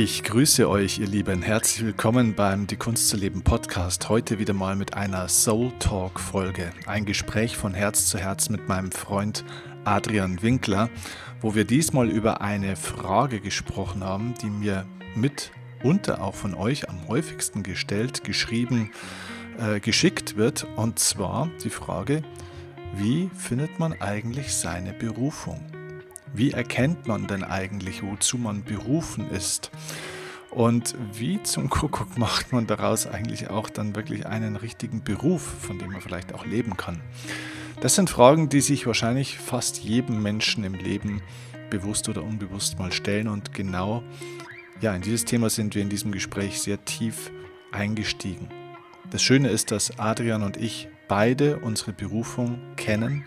Ich grüße euch, ihr Lieben. Herzlich willkommen beim Die Kunst zu leben Podcast. Heute wieder mal mit einer Soul Talk Folge. Ein Gespräch von Herz zu Herz mit meinem Freund Adrian Winkler, wo wir diesmal über eine Frage gesprochen haben, die mir mitunter auch von euch am häufigsten gestellt, geschrieben, äh, geschickt wird. Und zwar die Frage, wie findet man eigentlich seine Berufung? Wie erkennt man denn eigentlich, wozu man berufen ist? Und wie zum Kuckuck macht man daraus eigentlich auch dann wirklich einen richtigen Beruf, von dem man vielleicht auch leben kann? Das sind Fragen, die sich wahrscheinlich fast jedem Menschen im Leben bewusst oder unbewusst mal stellen. Und genau ja, in dieses Thema sind wir in diesem Gespräch sehr tief eingestiegen. Das Schöne ist, dass Adrian und ich beide unsere Berufung kennen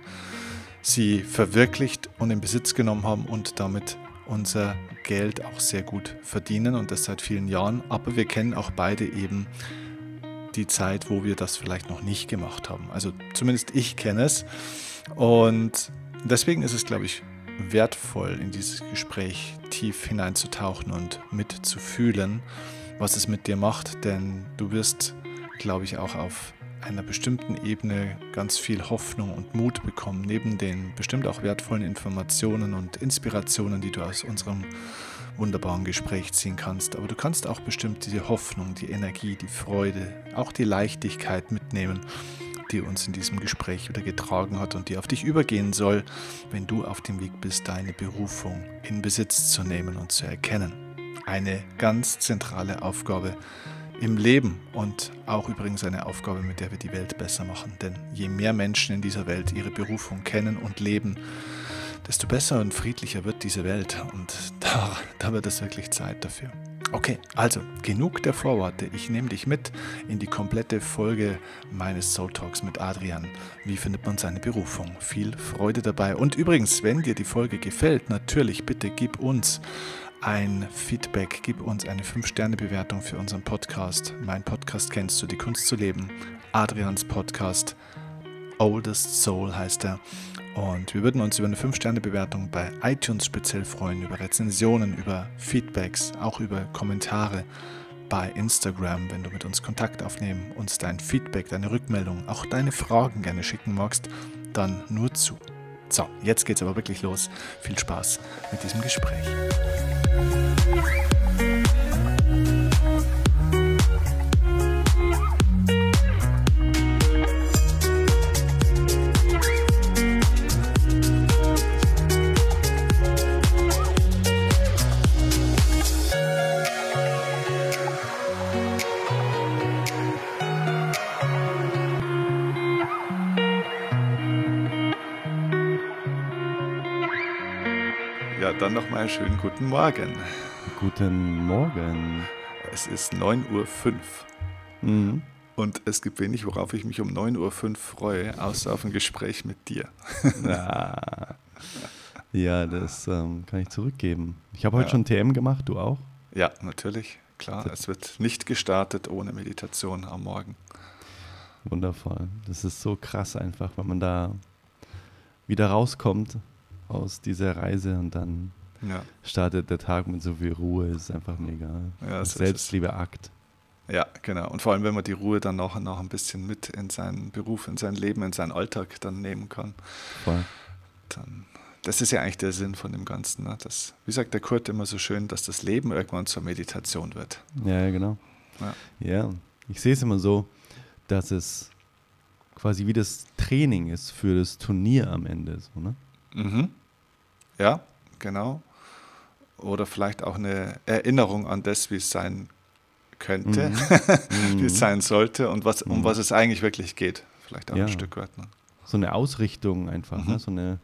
sie verwirklicht und in Besitz genommen haben und damit unser Geld auch sehr gut verdienen und das seit vielen Jahren. Aber wir kennen auch beide eben die Zeit, wo wir das vielleicht noch nicht gemacht haben. Also zumindest ich kenne es. Und deswegen ist es, glaube ich, wertvoll, in dieses Gespräch tief hineinzutauchen und mitzufühlen, was es mit dir macht. Denn du wirst, glaube ich, auch auf einer bestimmten Ebene ganz viel Hoffnung und Mut bekommen, neben den bestimmt auch wertvollen Informationen und Inspirationen, die du aus unserem wunderbaren Gespräch ziehen kannst. Aber du kannst auch bestimmt diese Hoffnung, die Energie, die Freude, auch die Leichtigkeit mitnehmen, die uns in diesem Gespräch wieder getragen hat und die auf dich übergehen soll, wenn du auf dem Weg bist, deine Berufung in Besitz zu nehmen und zu erkennen. Eine ganz zentrale Aufgabe im Leben und auch übrigens eine Aufgabe, mit der wir die Welt besser machen. Denn je mehr Menschen in dieser Welt ihre Berufung kennen und leben, desto besser und friedlicher wird diese Welt. Und da, da wird es wirklich Zeit dafür. Okay, also genug der Vorworte. Ich nehme dich mit in die komplette Folge meines Soul Talks mit Adrian. Wie findet man seine Berufung? Viel Freude dabei. Und übrigens, wenn dir die Folge gefällt, natürlich bitte gib uns ein Feedback, gib uns eine 5-Sterne-Bewertung für unseren Podcast. Mein Podcast kennst du, die Kunst zu leben. Adrians Podcast, Oldest Soul heißt er. Und wir würden uns über eine 5-Sterne-Bewertung bei iTunes speziell freuen, über Rezensionen, über Feedbacks, auch über Kommentare bei Instagram, wenn du mit uns Kontakt aufnehmen, uns dein Feedback, deine Rückmeldung, auch deine Fragen gerne schicken magst, dann nur zu. So, jetzt geht's aber wirklich los. Viel Spaß mit diesem Gespräch. Dann nochmal einen schönen guten Morgen. Guten Morgen. Es ist 9.05 Uhr. Mhm. Und es gibt wenig, worauf ich mich um 9.05 Uhr freue, außer auf ein Gespräch mit dir. Ja, ja das ähm, kann ich zurückgeben. Ich habe heute ja. schon TM gemacht, du auch? Ja, natürlich. Klar, es wird nicht gestartet ohne Meditation am Morgen. Wundervoll. Das ist so krass einfach, wenn man da wieder rauskommt aus dieser Reise und dann ja. startet der Tag mit so viel Ruhe, ist einfach mega. Ja, Selbstliebe-Akt. Ja, genau. Und vor allem, wenn man die Ruhe dann noch, noch ein bisschen mit in seinen Beruf, in sein Leben, in seinen Alltag dann nehmen kann. Voll. Dann, das ist ja eigentlich der Sinn von dem Ganzen. Ne? Das, wie sagt der Kurt immer so schön, dass das Leben irgendwann zur Meditation wird. Ja, genau. Ja, ja. ich sehe es immer so, dass es quasi wie das Training ist für das Turnier am Ende. So, ne? Mhm. Ja, genau. Oder vielleicht auch eine Erinnerung an das, wie es sein könnte, mhm. wie es mhm. sein sollte und was, um mhm. was es eigentlich wirklich geht. Vielleicht auch ja. ein Stück weit. Ne? So eine Ausrichtung einfach, ne? mhm. ne? so, eine,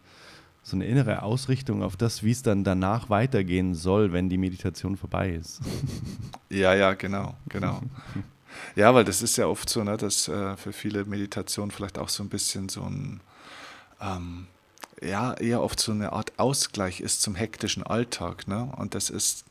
so eine innere Ausrichtung auf das, wie es dann danach weitergehen soll, wenn die Meditation vorbei ist. Ja, ja, genau, genau. Ja, weil das ist ja oft so, ne, dass äh, für viele Meditation vielleicht auch so ein bisschen so ein ähm, ja eher oft so eine Art Ausgleich ist zum hektischen Alltag. Ne? Und das ist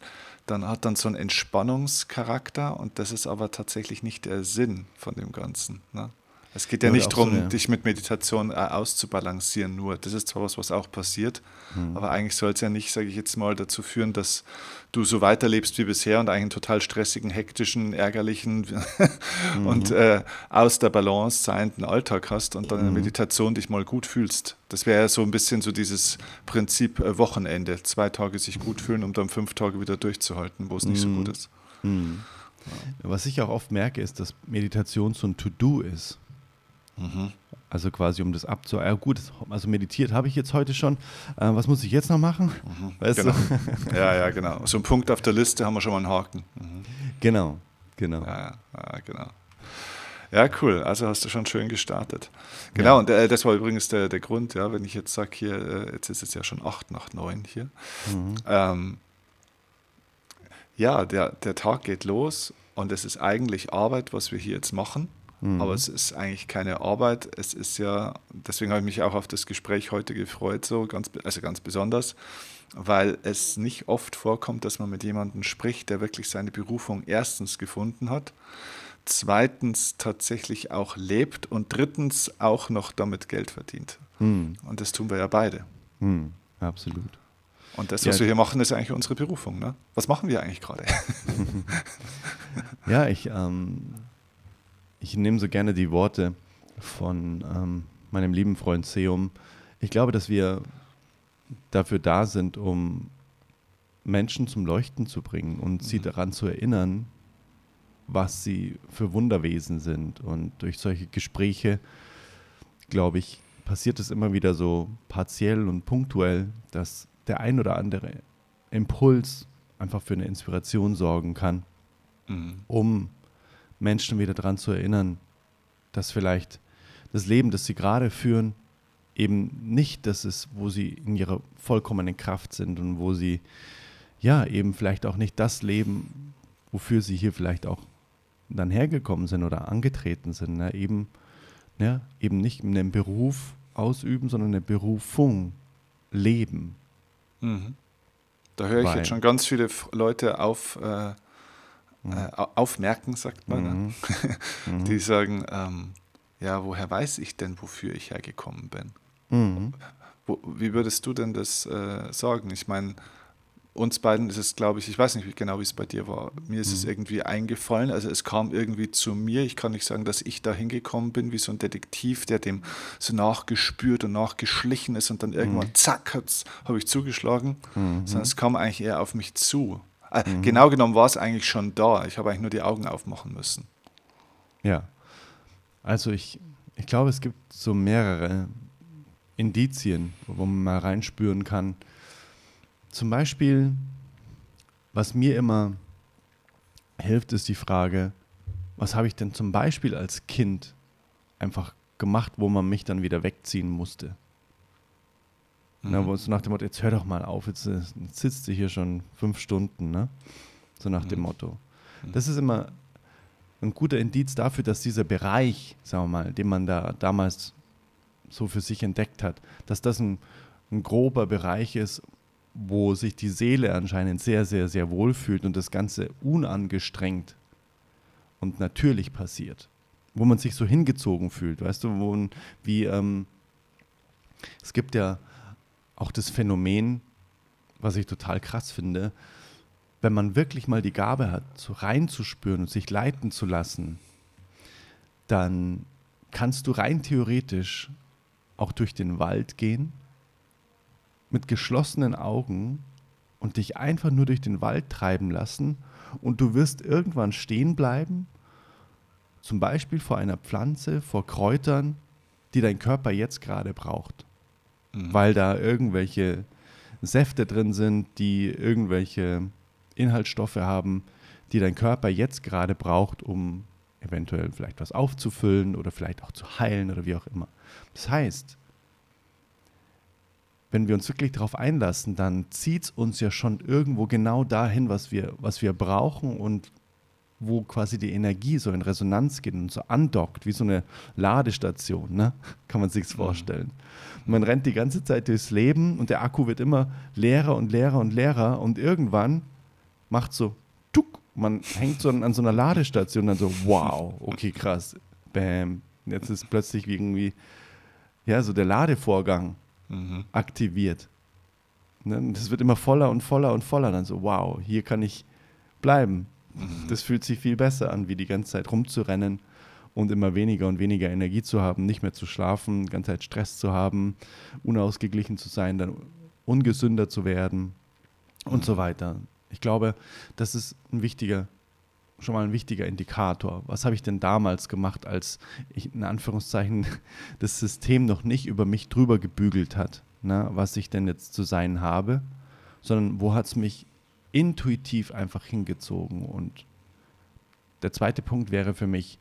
dann hat dann so einen Entspannungscharakter und das ist aber tatsächlich nicht der Sinn von dem Ganzen. Ne? Es geht ja, ja nicht darum, so dich mit Meditation äh, auszubalancieren nur. Das ist zwar was, was auch passiert, mhm. aber eigentlich soll es ja nicht, sage ich jetzt mal, dazu führen, dass du so weiterlebst wie bisher und einen total stressigen, hektischen, ärgerlichen mhm. und äh, aus der Balance seienden Alltag hast und dann in der mhm. Meditation dich mal gut fühlst. Das wäre ja so ein bisschen so dieses Prinzip äh, Wochenende. Zwei Tage sich gut fühlen, um dann fünf Tage wieder durchzuhalten, wo es nicht so gut mhm. ist. Mhm. Was ich auch oft merke, ist, dass Meditation so ein To-Do ist. Mhm. Also quasi um das abzu... Ja gut, also meditiert habe ich jetzt heute schon. Äh, was muss ich jetzt noch machen? Mhm. Weißt genau. du? ja, ja, genau. So ein Punkt auf der Liste haben wir schon mal einen Haken. Mhm. Genau, genau. Ja, ja, genau. Ja, cool. Also hast du schon schön gestartet. Genau, ja. und äh, das war übrigens der, der Grund, ja, wenn ich jetzt sage, hier, äh, jetzt ist es ja schon acht nach neun hier. Mhm. Ähm, ja, der, der Tag geht los und es ist eigentlich Arbeit, was wir hier jetzt machen. Mhm. Aber es ist eigentlich keine Arbeit. Es ist ja, deswegen habe ich mich auch auf das Gespräch heute gefreut, so ganz, also ganz besonders, weil es nicht oft vorkommt, dass man mit jemandem spricht, der wirklich seine Berufung erstens gefunden hat, zweitens tatsächlich auch lebt und drittens auch noch damit Geld verdient. Mhm. Und das tun wir ja beide. Mhm. Absolut. Und das, was ja. wir hier machen, ist eigentlich unsere Berufung. Ne? Was machen wir eigentlich gerade? ja, ich, ähm, ich nehme so gerne die Worte von ähm, meinem lieben Freund Seum. Ich glaube, dass wir dafür da sind, um Menschen zum Leuchten zu bringen und mhm. sie daran zu erinnern, was sie für Wunderwesen sind. Und durch solche Gespräche, glaube ich, passiert es immer wieder so partiell und punktuell, dass der ein oder andere Impuls einfach für eine Inspiration sorgen kann, mhm. um Menschen wieder daran zu erinnern, dass vielleicht das Leben, das sie gerade führen, eben nicht das ist, wo sie in ihrer vollkommenen Kraft sind und wo sie ja eben vielleicht auch nicht das leben, wofür sie hier vielleicht auch dann hergekommen sind oder angetreten sind. Ne? Eben, ja, eben nicht einen Beruf ausüben, sondern eine Berufung leben. Mhm. Da höre ich Weil. jetzt schon ganz viele Leute auf, äh. Äh, aufmerken, sagt man, ne? mhm. die sagen, ähm, ja, woher weiß ich denn, wofür ich hergekommen bin? Mhm. Wo, wie würdest du denn das äh, sagen? Ich meine, uns beiden ist es, glaube ich, ich weiß nicht genau, wie es bei dir war. Mir ist mhm. es irgendwie eingefallen. Also es kam irgendwie zu mir. Ich kann nicht sagen, dass ich da hingekommen bin, wie so ein Detektiv, der dem so nachgespürt und nachgeschlichen ist und dann irgendwann, mhm. zack, habe ich zugeschlagen. Mhm. Sondern es kam eigentlich eher auf mich zu. Äh, mhm. Genau genommen war es eigentlich schon da. Ich habe eigentlich nur die Augen aufmachen müssen. Ja. Also ich, ich glaube, es gibt so mehrere Indizien, wo man mal reinspüren kann, zum Beispiel, was mir immer hilft, ist die Frage, was habe ich denn zum Beispiel als Kind einfach gemacht, wo man mich dann wieder wegziehen musste? Mhm. Na, wo so nach dem Motto, jetzt hör doch mal auf, jetzt, jetzt sitzt du hier schon fünf Stunden, ne? So nach mhm. dem Motto. Mhm. Das ist immer ein guter Indiz dafür, dass dieser Bereich, sagen wir mal, den man da damals so für sich entdeckt hat, dass das ein, ein grober Bereich ist, wo sich die Seele anscheinend sehr, sehr, sehr wohl fühlt und das Ganze unangestrengt und natürlich passiert. Wo man sich so hingezogen fühlt, weißt du, wo, wie, ähm, es gibt ja auch das Phänomen, was ich total krass finde, wenn man wirklich mal die Gabe hat, so reinzuspüren und sich leiten zu lassen, dann kannst du rein theoretisch auch durch den Wald gehen mit geschlossenen Augen und dich einfach nur durch den Wald treiben lassen und du wirst irgendwann stehen bleiben, zum Beispiel vor einer Pflanze, vor Kräutern, die dein Körper jetzt gerade braucht, mhm. weil da irgendwelche Säfte drin sind, die irgendwelche Inhaltsstoffe haben, die dein Körper jetzt gerade braucht, um eventuell vielleicht was aufzufüllen oder vielleicht auch zu heilen oder wie auch immer. Das heißt, wenn wir uns wirklich darauf einlassen, dann zieht es uns ja schon irgendwo genau dahin, was wir, was wir brauchen und wo quasi die Energie so in Resonanz geht und so andockt, wie so eine Ladestation, ne? kann man sich mhm. vorstellen. Man rennt die ganze Zeit durchs Leben und der Akku wird immer leerer und leerer und leerer und irgendwann macht so tuck, man hängt so an, an so einer Ladestation und dann so, wow, okay, krass, bam, jetzt ist plötzlich irgendwie, ja, so der Ladevorgang mhm. aktiviert. Ne? Das wird immer voller und voller und voller. Dann so, wow, hier kann ich bleiben. Mhm. Das fühlt sich viel besser an, wie die ganze Zeit rumzurennen und immer weniger und weniger Energie zu haben, nicht mehr zu schlafen, die ganze Zeit Stress zu haben, unausgeglichen zu sein, dann ungesünder zu werden und so weiter. Ich glaube, das ist ein wichtiger, schon mal ein wichtiger Indikator. Was habe ich denn damals gemacht, als ich in Anführungszeichen das System noch nicht über mich drüber gebügelt hat, ne, was ich denn jetzt zu sein habe, sondern wo hat es mich intuitiv einfach hingezogen. Und der zweite Punkt wäre für mich,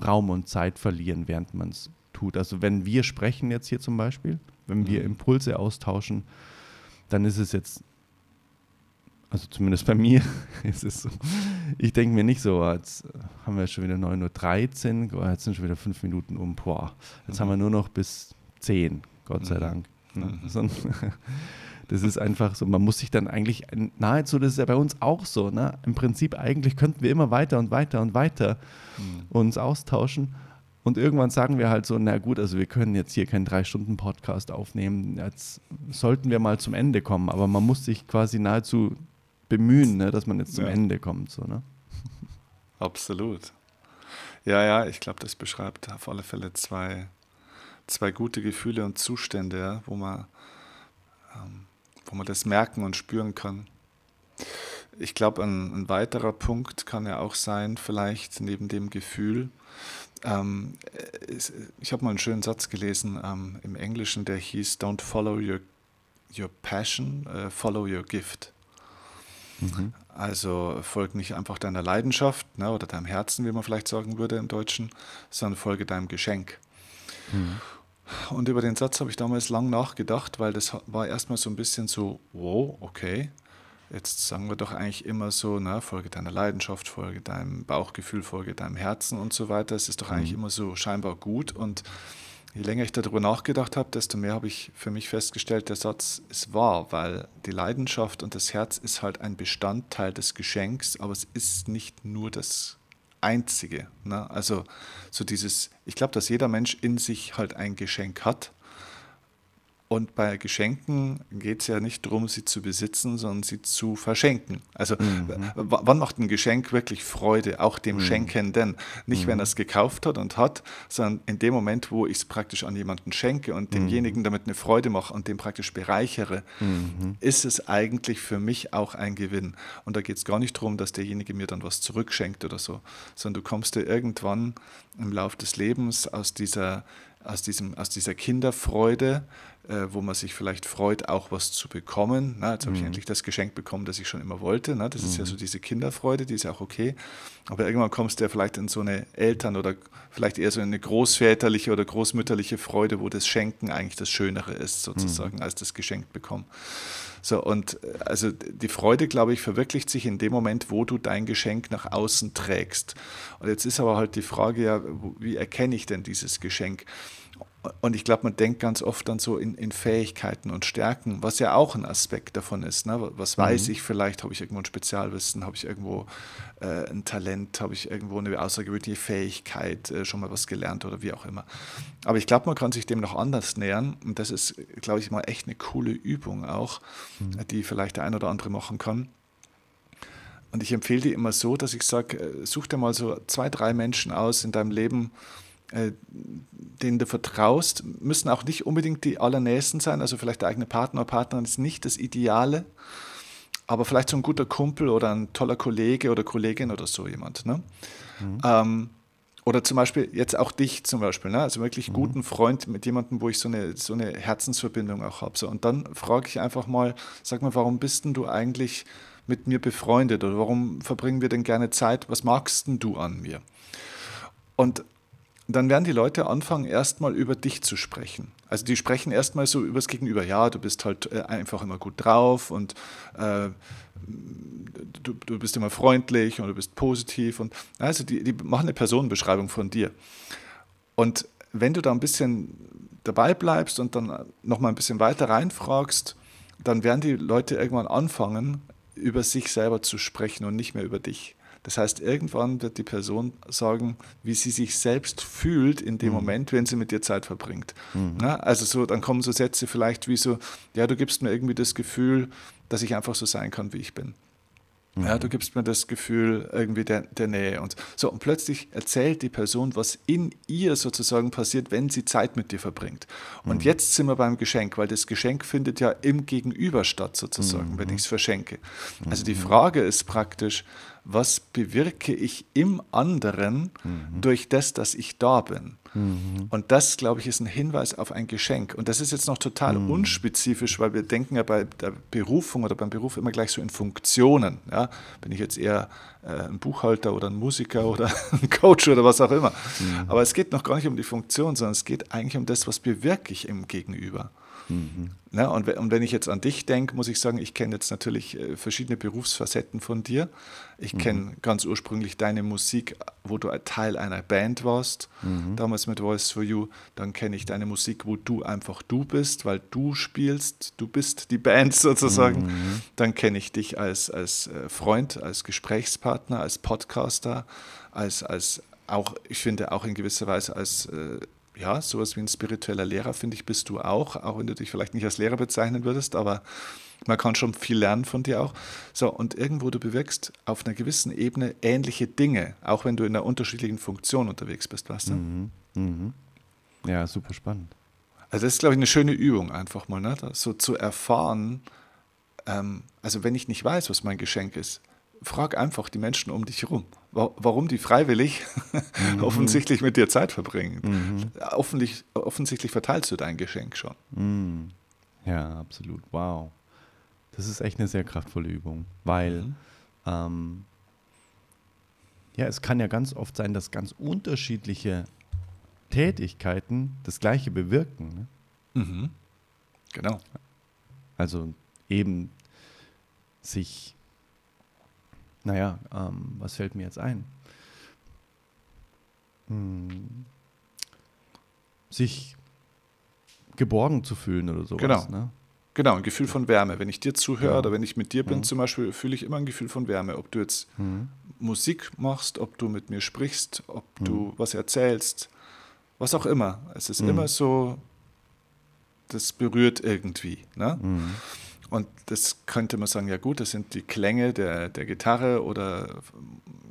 Raum und Zeit verlieren, während man es tut. Also wenn wir sprechen jetzt hier zum Beispiel, wenn wir mhm. Impulse austauschen, dann ist es jetzt, also zumindest bei mir ist es so, ich denke mir nicht so, jetzt haben wir schon wieder 9.13 Uhr, jetzt sind schon wieder fünf Minuten um, boah, jetzt mhm. haben wir nur noch bis 10, Gott sei mhm. Dank. Ne? Mhm. Das ist einfach so, man muss sich dann eigentlich nahezu, das ist ja bei uns auch so, ne? Im Prinzip eigentlich könnten wir immer weiter und weiter und weiter mhm. uns austauschen. Und irgendwann sagen wir halt so, na gut, also wir können jetzt hier keinen Drei-Stunden-Podcast aufnehmen. Jetzt sollten wir mal zum Ende kommen, aber man muss sich quasi nahezu bemühen, ne, dass man jetzt zum ja. Ende kommt. So, ne? Absolut. Ja, ja, ich glaube, das beschreibt auf alle Fälle zwei, zwei gute Gefühle und Zustände, ja, wo man ähm, wo man das merken und spüren kann. Ich glaube, ein, ein, weiterer Punkt kann ja auch sein, vielleicht neben dem Gefühl. Ähm, ich habe mal einen schönen Satz gelesen ähm, im Englischen, der hieß, Don't follow your, your passion, uh, follow your gift. Mhm. Also folge nicht einfach deiner Leidenschaft ne, oder deinem Herzen, wie man vielleicht sagen würde im Deutschen, sondern folge deinem Geschenk. Mhm. Und über den Satz habe ich damals lang nachgedacht, weil das war erstmal so ein bisschen so, wow, okay. Jetzt sagen wir doch eigentlich immer so, na, folge deiner Leidenschaft, folge deinem Bauchgefühl, folge deinem Herzen und so weiter. Es ist doch eigentlich mhm. immer so scheinbar gut. Und je länger ich darüber nachgedacht habe, desto mehr habe ich für mich festgestellt, der Satz ist wahr, weil die Leidenschaft und das Herz ist halt ein Bestandteil des Geschenks, aber es ist nicht nur das Einzige. Ne? Also so dieses, ich glaube, dass jeder Mensch in sich halt ein Geschenk hat und bei Geschenken geht es ja nicht darum, sie zu besitzen, sondern sie zu verschenken. Also mhm. wann macht ein Geschenk wirklich Freude, auch dem mhm. Schenkenden? Nicht, mhm. wenn er es gekauft hat und hat, sondern in dem Moment, wo ich es praktisch an jemanden schenke und mhm. demjenigen damit eine Freude mache und den praktisch bereichere, mhm. ist es eigentlich für mich auch ein Gewinn. Und da geht es gar nicht darum, dass derjenige mir dann was zurückschenkt oder so, sondern du kommst dir irgendwann im Laufe des Lebens aus dieser aus, diesem, aus dieser Kinderfreude, äh, wo man sich vielleicht freut, auch was zu bekommen. Na, jetzt habe ich mhm. endlich das Geschenk bekommen, das ich schon immer wollte. Na, das mhm. ist ja so mhm. diese Kinderfreude, die ist ja auch okay. Aber irgendwann kommst du ja vielleicht in so eine Eltern- oder vielleicht eher so eine großväterliche oder großmütterliche Freude, wo das Schenken eigentlich das Schönere ist, sozusagen, mhm. als das Geschenk bekommen. So, und äh, also die Freude, glaube ich, verwirklicht sich in dem Moment, wo du dein Geschenk nach außen trägst. Und jetzt ist aber halt die Frage ja, wie erkenne ich denn dieses Geschenk? Und ich glaube, man denkt ganz oft dann so in, in, Fähigkeiten und Stärken, was ja auch ein Aspekt davon ist. Ne? Was weiß mhm. ich vielleicht? Habe ich irgendwo ein Spezialwissen? Habe ich irgendwo äh, ein Talent? Habe ich irgendwo eine außergewöhnliche Fähigkeit? Äh, schon mal was gelernt oder wie auch immer. Aber ich glaube, man kann sich dem noch anders nähern. Und das ist, glaube ich, mal echt eine coole Übung auch, mhm. die vielleicht der ein oder andere machen kann. Und ich empfehle die immer so, dass ich sage, äh, such dir mal so zwei, drei Menschen aus in deinem Leben, äh, denen du vertraust, müssen auch nicht unbedingt die allernächsten sein, also vielleicht der eigene Partner oder Partnerin ist nicht das Ideale, aber vielleicht so ein guter Kumpel oder ein toller Kollege oder Kollegin oder so jemand. Ne? Mhm. Ähm, oder zum Beispiel jetzt auch dich zum Beispiel, ne? also wirklich mhm. guten Freund mit jemandem, wo ich so eine, so eine Herzensverbindung auch habe. So. Und dann frage ich einfach mal, sag mal, warum bist denn du eigentlich mit mir befreundet oder warum verbringen wir denn gerne Zeit? Was magst denn du an mir? Und dann werden die Leute anfangen, erstmal über dich zu sprechen. Also die sprechen erstmal so übers Gegenüber. Ja, du bist halt äh, einfach immer gut drauf und äh, du, du bist immer freundlich und du bist positiv. Und also die, die machen eine Personenbeschreibung von dir. Und wenn du da ein bisschen dabei bleibst und dann nochmal ein bisschen weiter reinfragst, dann werden die Leute irgendwann anfangen, über sich selber zu sprechen und nicht mehr über dich. Das heißt, irgendwann wird die Person sagen, wie sie sich selbst fühlt in dem mhm. Moment, wenn sie mit dir Zeit verbringt. Mhm. Ja, also so, dann kommen so Sätze vielleicht wie so, ja, du gibst mir irgendwie das Gefühl, dass ich einfach so sein kann, wie ich bin. Ja, du gibst mir das Gefühl irgendwie der, der Nähe und so. Und plötzlich erzählt die Person, was in ihr sozusagen passiert, wenn sie Zeit mit dir verbringt. Und mhm. jetzt sind wir beim Geschenk, weil das Geschenk findet ja im Gegenüber statt, sozusagen, mhm. wenn ich es verschenke. Also die mhm. Frage ist praktisch, was bewirke ich im anderen mhm. durch das, dass ich da bin. Mhm. Und das, glaube ich, ist ein Hinweis auf ein Geschenk. Und das ist jetzt noch total mhm. unspezifisch, weil wir denken ja bei der Berufung oder beim Beruf immer gleich so in Funktionen. Ja? Bin ich jetzt eher äh, ein Buchhalter oder ein Musiker oder ein Coach oder was auch immer. Mhm. Aber es geht noch gar nicht um die Funktion, sondern es geht eigentlich um das, was bewirke ich im Gegenüber. Mhm. Ja, und, und, wenn ich jetzt an dich denke, muss ich sagen, ich kenne jetzt natürlich äh, verschiedene Berufsfacetten von dir. Ich mhm. kenne ganz ursprünglich deine Musik, wo du Teil einer Band warst, mhm. damals mit Voice for You. Dann kenne ich deine Musik, wo du einfach du bist, weil du spielst, du bist die Band sozusagen. Mhm. Dann kenne ich dich als, als äh, Freund, als Gesprächspartner, als Podcaster, als, als auch, ich finde, auch in gewisser Weise als äh, ja, sowas wie ein spiritueller Lehrer, finde ich, bist du auch, auch wenn du dich vielleicht nicht als Lehrer bezeichnen würdest, aber man kann schon viel lernen von dir auch. So, und irgendwo du bewirkst auf einer gewissen Ebene ähnliche Dinge, auch wenn du in einer unterschiedlichen Funktion unterwegs bist, weißt du? Mhm. Mhm. Ja, super spannend. Also das ist, glaube ich, eine schöne Übung einfach mal, ne? so zu erfahren, ähm, also wenn ich nicht weiß, was mein Geschenk ist, frag einfach die Menschen um dich herum, warum die freiwillig mhm. offensichtlich mit dir Zeit verbringen. Mhm. Offensichtlich, offensichtlich verteilst du dein Geschenk schon. Mhm. Ja, absolut. Wow. Das ist echt eine sehr kraftvolle Übung, weil mhm. ähm, ja, es kann ja ganz oft sein, dass ganz unterschiedliche Tätigkeiten das Gleiche bewirken. Ne? Mhm. Genau. Also eben sich naja, ähm, was fällt mir jetzt ein? Hm, sich geborgen zu fühlen oder sowas. Genau. Ne? Genau, ein Gefühl von Wärme. Wenn ich dir zuhöre ja. oder wenn ich mit dir bin mhm. zum Beispiel, fühle ich immer ein Gefühl von Wärme. Ob du jetzt mhm. Musik machst, ob du mit mir sprichst, ob mhm. du was erzählst, was auch immer. Es ist mhm. immer so, das berührt irgendwie. Ne? Und das könnte man sagen, ja gut, das sind die Klänge der, der Gitarre oder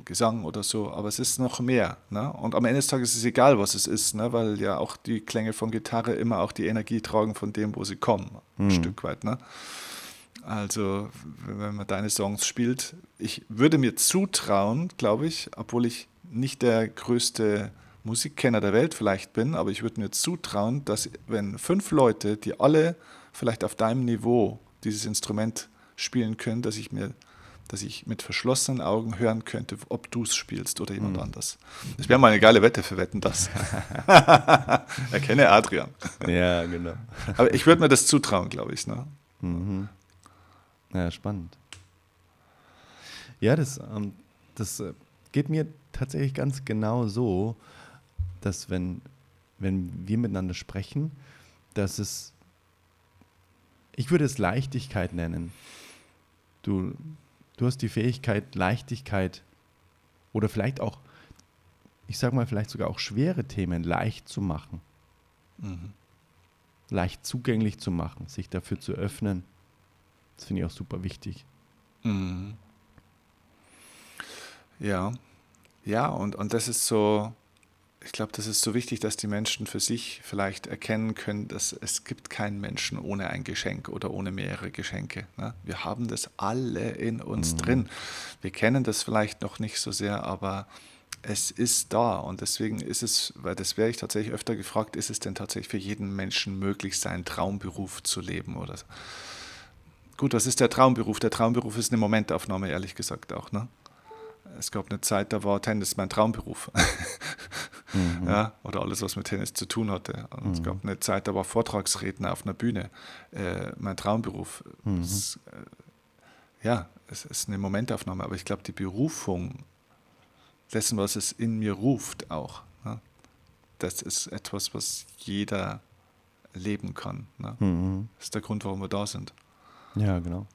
Gesang oder so, aber es ist noch mehr. Ne? Und am Ende des Tages ist es egal, was es ist, ne? weil ja auch die Klänge von Gitarre immer auch die Energie tragen von dem, wo sie kommen, ein mhm. Stück weit. Ne? Also, wenn man deine Songs spielt, ich würde mir zutrauen, glaube ich, obwohl ich nicht der größte Musikkenner der Welt vielleicht bin, aber ich würde mir zutrauen, dass wenn fünf Leute, die alle vielleicht auf deinem Niveau dieses Instrument spielen können, dass ich mir dass ich mit verschlossenen Augen hören könnte, ob du es spielst oder jemand mhm. anders. Das wäre mal eine geile Wette für Wetten, das. Erkenne Adrian. Ja, genau. Aber ich würde mir das zutrauen, glaube ich. Ne? Mhm. Ja, spannend. Ja, das, ähm, das äh, geht mir tatsächlich ganz genau so, dass wenn, wenn wir miteinander sprechen, dass es ich würde es Leichtigkeit nennen. Du, du hast die Fähigkeit, Leichtigkeit oder vielleicht auch, ich sage mal, vielleicht sogar auch schwere Themen leicht zu machen. Mhm. Leicht zugänglich zu machen, sich dafür zu öffnen. Das finde ich auch super wichtig. Mhm. Ja, ja, und, und das ist so, ich glaube, das ist so wichtig, dass die Menschen für sich vielleicht erkennen können, dass es gibt keinen Menschen ohne ein Geschenk oder ohne mehrere Geschenke. Ne? Wir haben das alle in uns mhm. drin. Wir kennen das vielleicht noch nicht so sehr, aber es ist da und deswegen ist es, weil das wäre ich tatsächlich öfter gefragt, ist es denn tatsächlich für jeden Menschen möglich, seinen Traumberuf zu leben oder so? Gut, was ist der Traumberuf? Der Traumberuf ist eine Momentaufnahme, ehrlich gesagt auch. Ne? Es gab eine Zeit, da war Tennis mein Traumberuf. mhm. ja, oder alles, was mit Tennis zu tun hatte. Und mhm. es gab eine Zeit, da war Vortragsredner auf einer Bühne äh, mein Traumberuf. Mhm. Es, äh, ja, es ist eine Momentaufnahme, aber ich glaube, die Berufung dessen, was es in mir ruft, auch, ne? das ist etwas, was jeder leben kann. Ne? Mhm. Das ist der Grund, warum wir da sind. Ja, genau.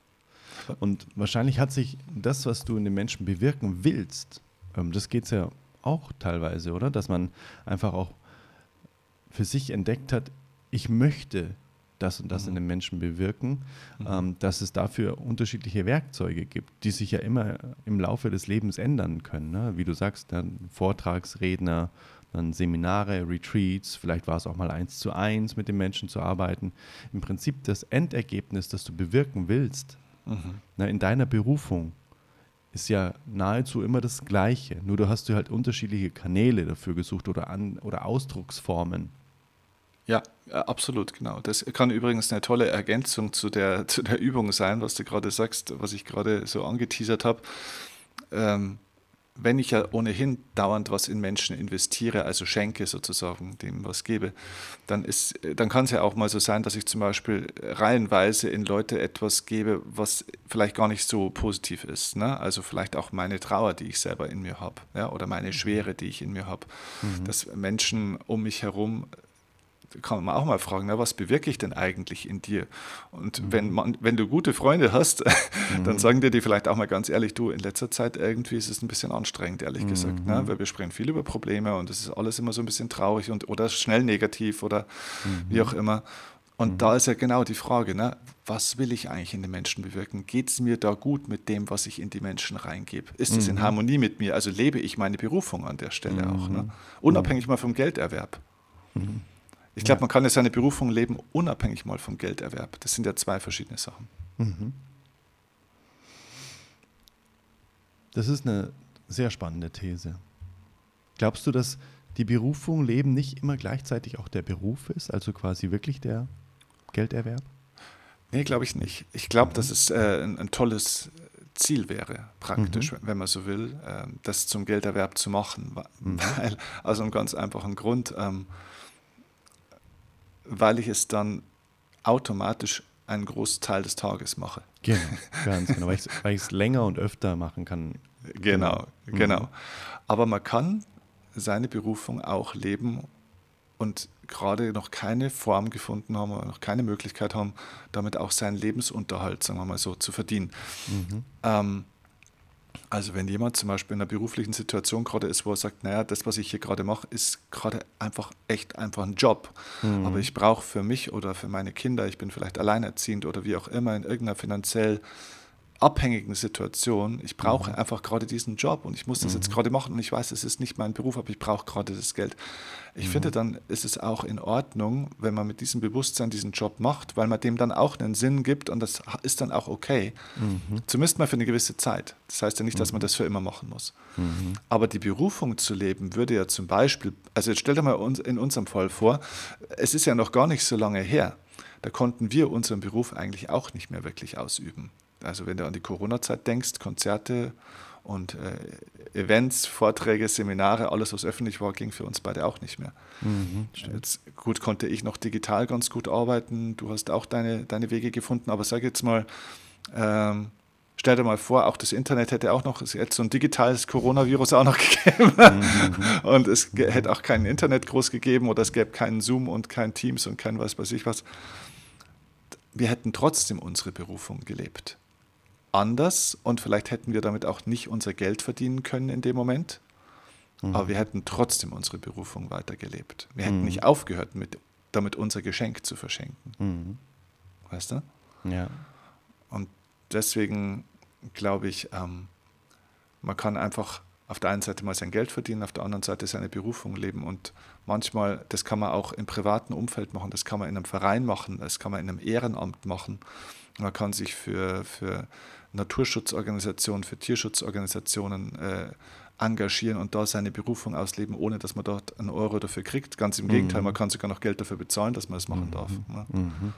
Und wahrscheinlich hat sich das, was du in den Menschen bewirken willst, ähm, das geht es ja auch teilweise, oder? Dass man einfach auch für sich entdeckt hat, ich möchte das und das mhm. in den Menschen bewirken, mhm. ähm, dass es dafür unterschiedliche Werkzeuge gibt, die sich ja immer im Laufe des Lebens ändern können. Ne? Wie du sagst, dann Vortragsredner, dann Seminare, Retreats, vielleicht war es auch mal eins zu eins mit den Menschen zu arbeiten. Im Prinzip das Endergebnis, das du bewirken willst, mhm. na, in deiner Berufung, ist ja nahezu immer das Gleiche. Nur du hast du halt unterschiedliche Kanäle dafür gesucht oder, an, oder Ausdrucksformen. Ja, absolut, genau. Das kann übrigens eine tolle Ergänzung zu der, zu der Übung sein, was du gerade sagst, was ich gerade so angeteasert habe. Ähm, wenn ich ja ohnehin dauernd was in Menschen investiere, also schenke sozusagen, dem was gebe, dann, ist, dann kann es ja auch mal so sein, dass ich zum Beispiel reihenweise in Leute etwas gebe, was vielleicht gar nicht so positiv ist. Ne? Also vielleicht auch meine Trauer, die ich selber in mir habe, ja? oder meine Schwere, die ich in mir habe. Mhm. Dass Menschen um mich herum kann man auch mal fragen, na, was bewirke ich denn eigentlich in dir? Und mhm. wenn, man, wenn du gute Freunde hast, mhm. dann sagen dir die vielleicht auch mal ganz ehrlich, du, in letzter Zeit irgendwie ist es ein bisschen anstrengend, ehrlich mhm. gesagt. Ne? Weil wir sprechen viel über Probleme und es ist alles immer so ein bisschen traurig und, oder schnell negativ oder wie auch immer. Und mhm. da ist ja genau die Frage, ne? was will ich eigentlich in den Menschen bewirken? Geht es mir da gut mit dem, was ich in die Menschen reingebe? Ist es in mhm. Harmonie mit mir? Also lebe ich meine Berufung an der Stelle auch, ne? unabhängig mal vom Gelderwerb. Ich glaube, man kann ja seine Berufung leben, unabhängig mal vom Gelderwerb. Das sind ja zwei verschiedene Sachen. Mhm. Das ist eine sehr spannende These. Glaubst du, dass die Berufung Leben nicht immer gleichzeitig auch der Beruf ist, also quasi wirklich der Gelderwerb? Nee, glaube ich nicht. Ich glaube, mhm. dass es äh, ein, ein, tolles Ziel wäre, praktisch, mhm. wenn man so will, äh, das zum Gelderwerb zu machen. Weil, mhm. aus einem ganz einfachen Grund. Ähm, weil ich es dann automatisch einen Großteil des Tages mache. Genau, ganz genau, weil ich es länger und öfter machen kann. Genau, mhm. genau. Aber man kann seine Berufung auch leben und gerade noch keine Form gefunden haben oder noch keine Möglichkeit haben, damit auch seinen Lebensunterhalt, sagen wir mal so, zu verdienen. Mhm. Ähm, also wenn jemand zum Beispiel in einer beruflichen Situation gerade ist, wo er sagt, naja, das, was ich hier gerade mache, ist gerade einfach echt einfach ein Job. Mhm. Aber ich brauche für mich oder für meine Kinder, ich bin vielleicht alleinerziehend oder wie auch immer in irgendeiner finanziell abhängigen Situation. Ich brauche mhm. einfach gerade diesen Job und ich muss das mhm. jetzt gerade machen und ich weiß, es ist nicht mein Beruf, aber ich brauche gerade das Geld. Ich mhm. finde, dann ist es auch in Ordnung, wenn man mit diesem Bewusstsein diesen Job macht, weil man dem dann auch einen Sinn gibt und das ist dann auch okay. Mhm. Zumindest mal für eine gewisse Zeit. Das heißt ja nicht, dass man mhm. das für immer machen muss. Mhm. Aber die Berufung zu leben würde ja zum Beispiel, also jetzt stell dir mal in unserem Fall vor, es ist ja noch gar nicht so lange her. Da konnten wir unseren Beruf eigentlich auch nicht mehr wirklich ausüben. Also wenn du an die Corona-Zeit denkst, Konzerte und äh, Events, Vorträge, Seminare, alles, was öffentlich war, ging für uns beide auch nicht mehr. Mhm, jetzt, gut, konnte ich noch digital ganz gut arbeiten. Du hast auch deine, deine Wege gefunden, aber sag jetzt mal, ähm, stell dir mal vor, auch das Internet hätte auch noch, es hätte so ein digitales Coronavirus auch noch gegeben. Mhm. und es mhm. hätte auch kein Internet groß gegeben oder es gäbe keinen Zoom und kein Teams und kein was weiß ich was. Wir hätten trotzdem unsere Berufung gelebt anders und vielleicht hätten wir damit auch nicht unser Geld verdienen können in dem Moment. Mhm. Aber wir hätten trotzdem unsere Berufung weitergelebt. Wir hätten mhm. nicht aufgehört, mit, damit unser Geschenk zu verschenken. Mhm. Weißt du? Ja. Und deswegen glaube ich, ähm, man kann einfach auf der einen Seite mal sein Geld verdienen, auf der anderen Seite seine Berufung leben. Und manchmal, das kann man auch im privaten Umfeld machen, das kann man in einem Verein machen, das kann man in einem Ehrenamt machen. Man kann sich für, für Naturschutzorganisationen, für Tierschutzorganisationen äh, engagieren und da seine Berufung ausleben, ohne dass man dort einen Euro dafür kriegt. Ganz im Gegenteil, mhm. man kann sogar noch Geld dafür bezahlen, dass man es machen mhm. darf. Ne? Mhm.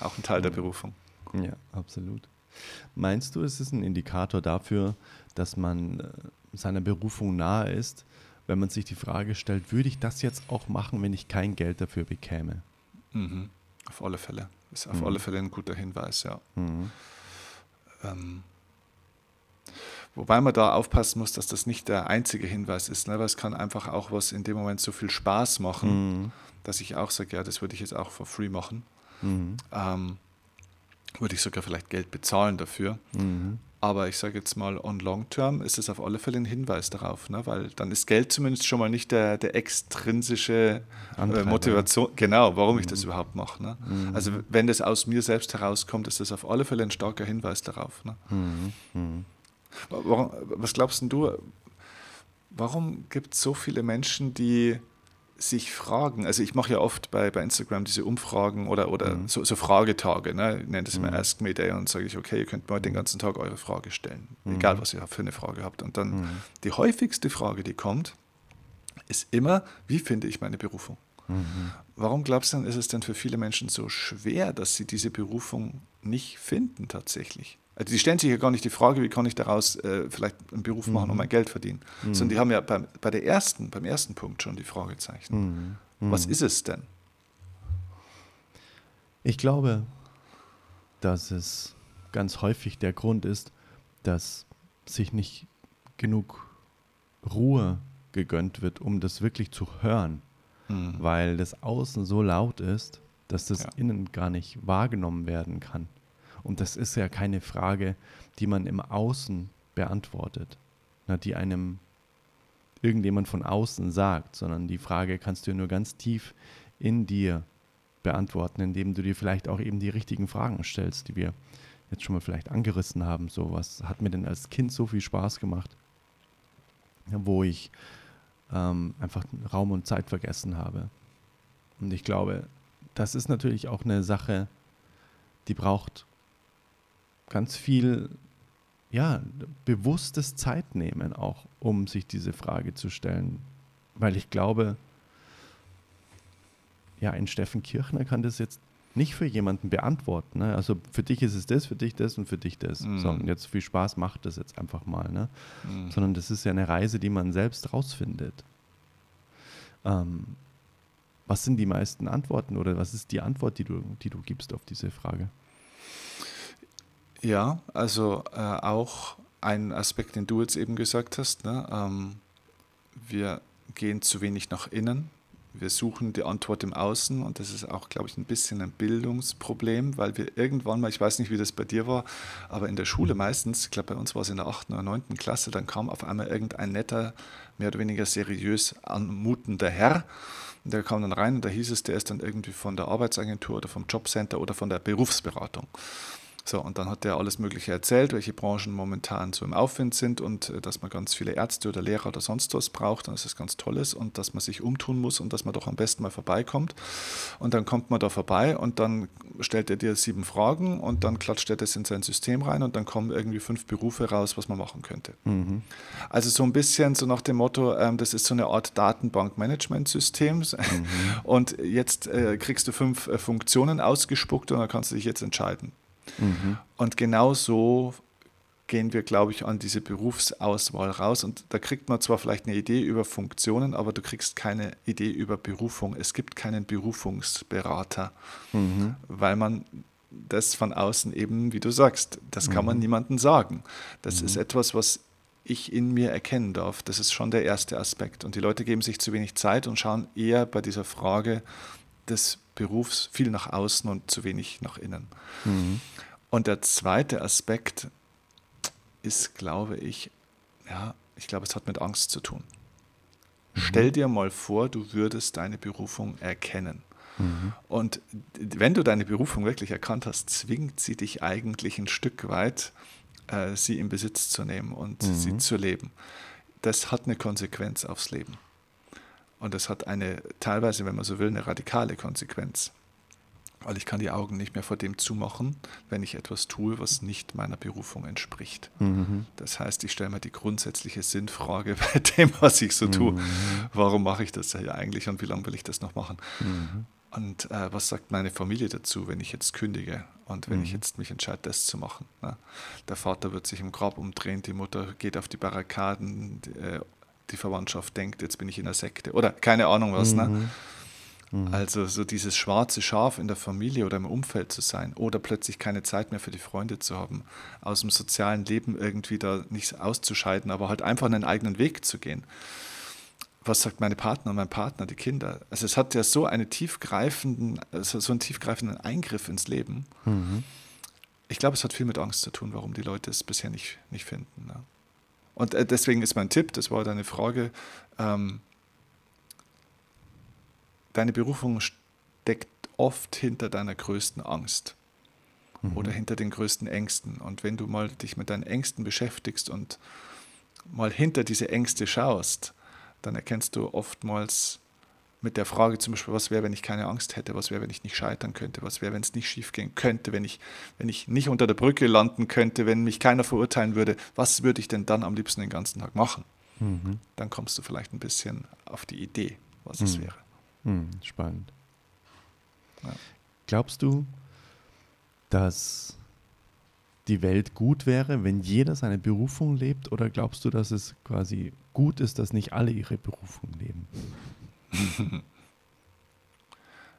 Auch ein Teil der Berufung. Ja, absolut. Meinst du, es ist ein Indikator dafür, dass man äh, seiner Berufung nahe ist, wenn man sich die Frage stellt, würde ich das jetzt auch machen, wenn ich kein Geld dafür bekäme? Mhm. Auf alle Fälle. Ist auf mhm. alle Fälle ein guter Hinweis, ja. Ähm, wobei man da aufpassen muss, dass das nicht der einzige Hinweis ist, ne? weil es kann einfach auch was in dem Moment so viel Spaß machen, mhm. dass ich auch sage, ja, das würde ich jetzt auch for free machen. Mhm. Ähm, würde ich sogar vielleicht Geld bezahlen dafür. Mhm. Aber ich sage jetzt mal, on long term ist es auf alle Fälle ein Hinweis darauf, ne? weil dann ist Geld zumindest schon mal nicht der, der extrinsische äh, Motivation, genau, warum mhm. ich das mhm. überhaupt mache. Ne? Mhm. Also wenn das aus mir selbst herauskommt, ist das auf alle Fälle ein starker Hinweis darauf. Ne? Mhm. mhm. Warum, was glaubst du, warum gibt es so viele Menschen, die sich fragen, also ich mache ja oft bei, bei Instagram diese Umfragen oder, oder mhm. so, so, Fragetage, ne? ich nenne das immer mhm. Ask Me Day und sage ich, okay, ihr könnt mir den ganzen Tag eure Frage stellen, mhm. egal was ihr für eine Frage habt. Und dann mhm. die häufigste Frage, die kommt, ist immer, wie finde ich meine Berufung? Mhm. Warum glaubst du denn, ist es denn für viele Menschen so schwer, dass sie diese Berufung nicht finden tatsächlich? Also die stellen sich ja gar nicht die Frage, wie kann ich daraus äh, vielleicht einen Beruf machen und mein mhm. Geld verdienen, mhm. sondern die haben ja beim, bei der ersten, beim ersten Punkt schon die Fragezeichen. Mhm. mhm. Was ist es denn? Ich glaube, dass es ganz häufig der Grund ist, dass sich nicht genug Ruhe gegönnt wird, um das wirklich zu hören, mhm. weil das Außen so laut ist, dass das ja. Innen gar nicht wahrgenommen werden kann. Und das ist ja keine Frage, die man im Außen beantwortet, na, die einem irgendjemand von außen sagt, sondern die Frage kannst du nur ganz tief in dir beantworten, indem du dir vielleicht auch eben die richtigen Fragen stellst, die wir jetzt schon mal vielleicht angerissen haben. So, was hat mir denn als Kind so viel Spaß gemacht, wo ich ähm, einfach Raum und Zeit vergessen habe. Und ich glaube, das ist natürlich auch eine Sache, die braucht ganz viel ja, bewusstes Zeitnehmen auch, um sich diese Frage zu stellen. Weil ich glaube, ja, ein Steffen Kirchner kann das jetzt nicht für jemanden beantworten. Ne? Also für dich ist es das, für dich das und für dich das. Mm. So, und jetzt viel Spaß macht das jetzt einfach mal. Ne? Mm. Sondern das ist ja eine Reise, die man selbst rausfindet. Ähm, was sind die meisten Antworten oder was ist die Antwort, die du, die du gibst auf diese Frage? Ja, also äh, auch ein Aspekt, den du jetzt eben gesagt hast. Ne? Ähm, wir gehen zu wenig nach innen. Wir suchen die Antwort im Außen und das ist auch, glaube ich, ein bisschen ein Bildungsproblem, weil wir irgendwann mal, ich weiß nicht, wie das bei dir war, aber in der Schule meistens, ich glaube, bei uns war es in der 8. oder 9. Klasse, dann kam auf einmal irgendein netter, mehr oder weniger seriös anmutender Herr. Und der kam dann rein und da hieß es, der ist dann irgendwie von der Arbeitsagentur oder vom Jobcenter oder von der Berufsberatung. So, und dann hat er alles Mögliche erzählt, welche Branchen momentan so im Aufwind sind und äh, dass man ganz viele Ärzte oder Lehrer oder sonst was braucht und dass es ganz toll ist und dass man sich umtun muss und dass man doch am besten mal vorbeikommt. Und dann kommt man da vorbei und dann stellt er dir sieben Fragen und dann klatscht er das in sein System rein und dann kommen irgendwie fünf Berufe raus, was man machen könnte. Mhm. Also so ein bisschen so nach dem Motto, ähm, das ist so eine Art Datenbank-Management-System mhm. und jetzt äh, kriegst du fünf äh, Funktionen ausgespuckt und dann kannst du dich jetzt entscheiden. Mhm. Und genau so gehen wir, glaube ich, an diese Berufsauswahl raus. Und da kriegt man zwar vielleicht eine Idee über Funktionen, aber du kriegst keine Idee über Berufung. Es gibt keinen Berufungsberater, mhm. weil man das von außen eben, wie du sagst, das kann mhm. man niemandem sagen. Das ist mhm. etwas, was ich in mir erkennen darf. Das ist schon der erste Aspekt. Und die Leute geben sich zu wenig Zeit und schauen eher bei dieser Frage des Berufs viel nach außen und zu wenig nach innen. Mhm. Und der zweite Aspekt ist, glaube ich, ja, ich glaube, es hat mit Angst zu tun. Mhm. Stell dir mal vor, du würdest deine Berufung erkennen. Mhm. Und wenn du deine Berufung wirklich erkannt hast, zwingt sie dich eigentlich ein Stück weit, äh, sie in Besitz zu nehmen und mhm. sie zu leben. Das hat eine Konsequenz aufs Leben. Und das hat eine, teilweise, wenn man so will, eine radikale Konsequenz. Weil ich kann die Augen nicht mehr vor dem zumachen, wenn ich etwas tue, was nicht meiner Berufung entspricht. Mhm. Das heißt, ich stelle mir die grundsätzliche Sinnfrage bei dem, was ich so tue. Mhm. Warum mache ich das ja eigentlich und wie lange will ich das noch machen? Mhm. Und äh, was sagt meine Familie dazu, wenn ich jetzt kündige und wenn ich mhm. jetzt mich entscheide, das zu machen? Ne? Der Vater wird sich im Grab umdrehen, die Mutter geht auf die Barrikaden, die, äh, die Verwandtschaft denkt, jetzt bin ich in der Sekte oder keine Ahnung was. Ne? Mhm. Ne? Also so dieses schwarze Schaf in der Familie oder im Umfeld zu sein oder plötzlich keine Zeit mehr für die Freunde zu haben, aus dem sozialen Leben irgendwie da nicht auszuscheiden, aber halt einfach einen eigenen Weg zu gehen. Was sagt meine Partner, mein Partner, die Kinder? Also es hat ja so, eine tiefgreifenden, also so einen tiefgreifenden Eingriff ins Leben. Mhm. ich glaube, es hat viel mit Angst zu tun, warum die Leute es bisher nicht, nicht finden. Ne? Und äh, deswegen ist mein Tipp, das war deine Frage, ähm, deine Berufung steckt oft hinter deiner größten Angst mhm. oder hinter den größten Ängsten. Und wenn du mal dich mit deinen Ängsten beschäftigst und mal hinter diese Ängste schaust, dann erkennst du oftmals mit der Frage zum Beispiel, was wäre, wenn ich keine Angst hätte, was wäre, wenn ich nicht scheitern könnte, was wäre, wenn es nicht schief gehen könnte, wenn ich, wenn ich nicht unter der Brücke landen könnte, wenn mich keiner verurteilen würde, was würde ich denn dann am liebsten den ganzen Tag machen? Mhm. Dann kommst du vielleicht ein bisschen auf die Idee, was mhm. es wäre. Mhm. Spannend. Ja. Glaubst du, dass die Welt gut wäre, wenn jeder seine Berufung lebt? Oder glaubst du, dass es quasi gut ist, dass nicht alle ihre Berufung leben?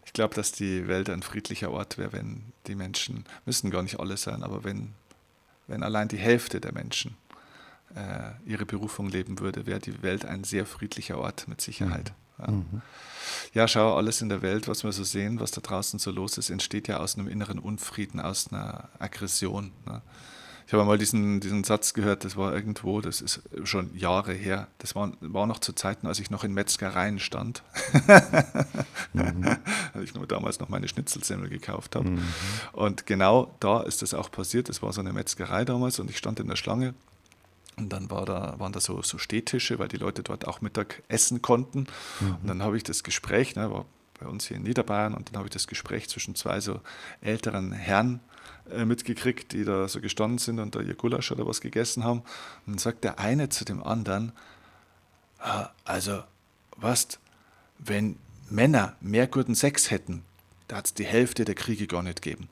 Ich glaube, dass die Welt ein friedlicher Ort wäre, wenn die Menschen, müssen gar nicht alle sein, aber wenn, wenn allein die Hälfte der Menschen äh, ihre Berufung leben würde, wäre die Welt ein sehr friedlicher Ort mit Sicherheit. Mhm. Ja. Mhm. ja, schau, alles in der Welt, was wir so sehen, was da draußen so los ist, entsteht ja aus einem inneren Unfrieden, aus einer Aggression. Ne? Ich habe mal diesen, diesen Satz gehört, das war irgendwo, das ist schon Jahre her. Das war, war noch zu Zeiten, als ich noch in Metzgereien stand. mhm. Als ich nur damals noch meine Schnitzelsemmel gekauft habe. Mhm. Und genau da ist das auch passiert. Das war so eine Metzgerei damals und ich stand in der Schlange. Und dann war da, waren da so, so Stehtische, weil die Leute dort auch Mittag essen konnten. Mhm. Und dann habe ich das Gespräch, ne, war bei uns hier in Niederbayern, und dann habe ich das Gespräch zwischen zwei so älteren Herren mitgekriegt, die da so gestanden sind und da ihr Gulasch oder was gegessen haben. Und dann sagt der eine zu dem anderen, ah, also, was, wenn Männer mehr guten Sex hätten, da hat es die Hälfte der Kriege gar nicht gegeben.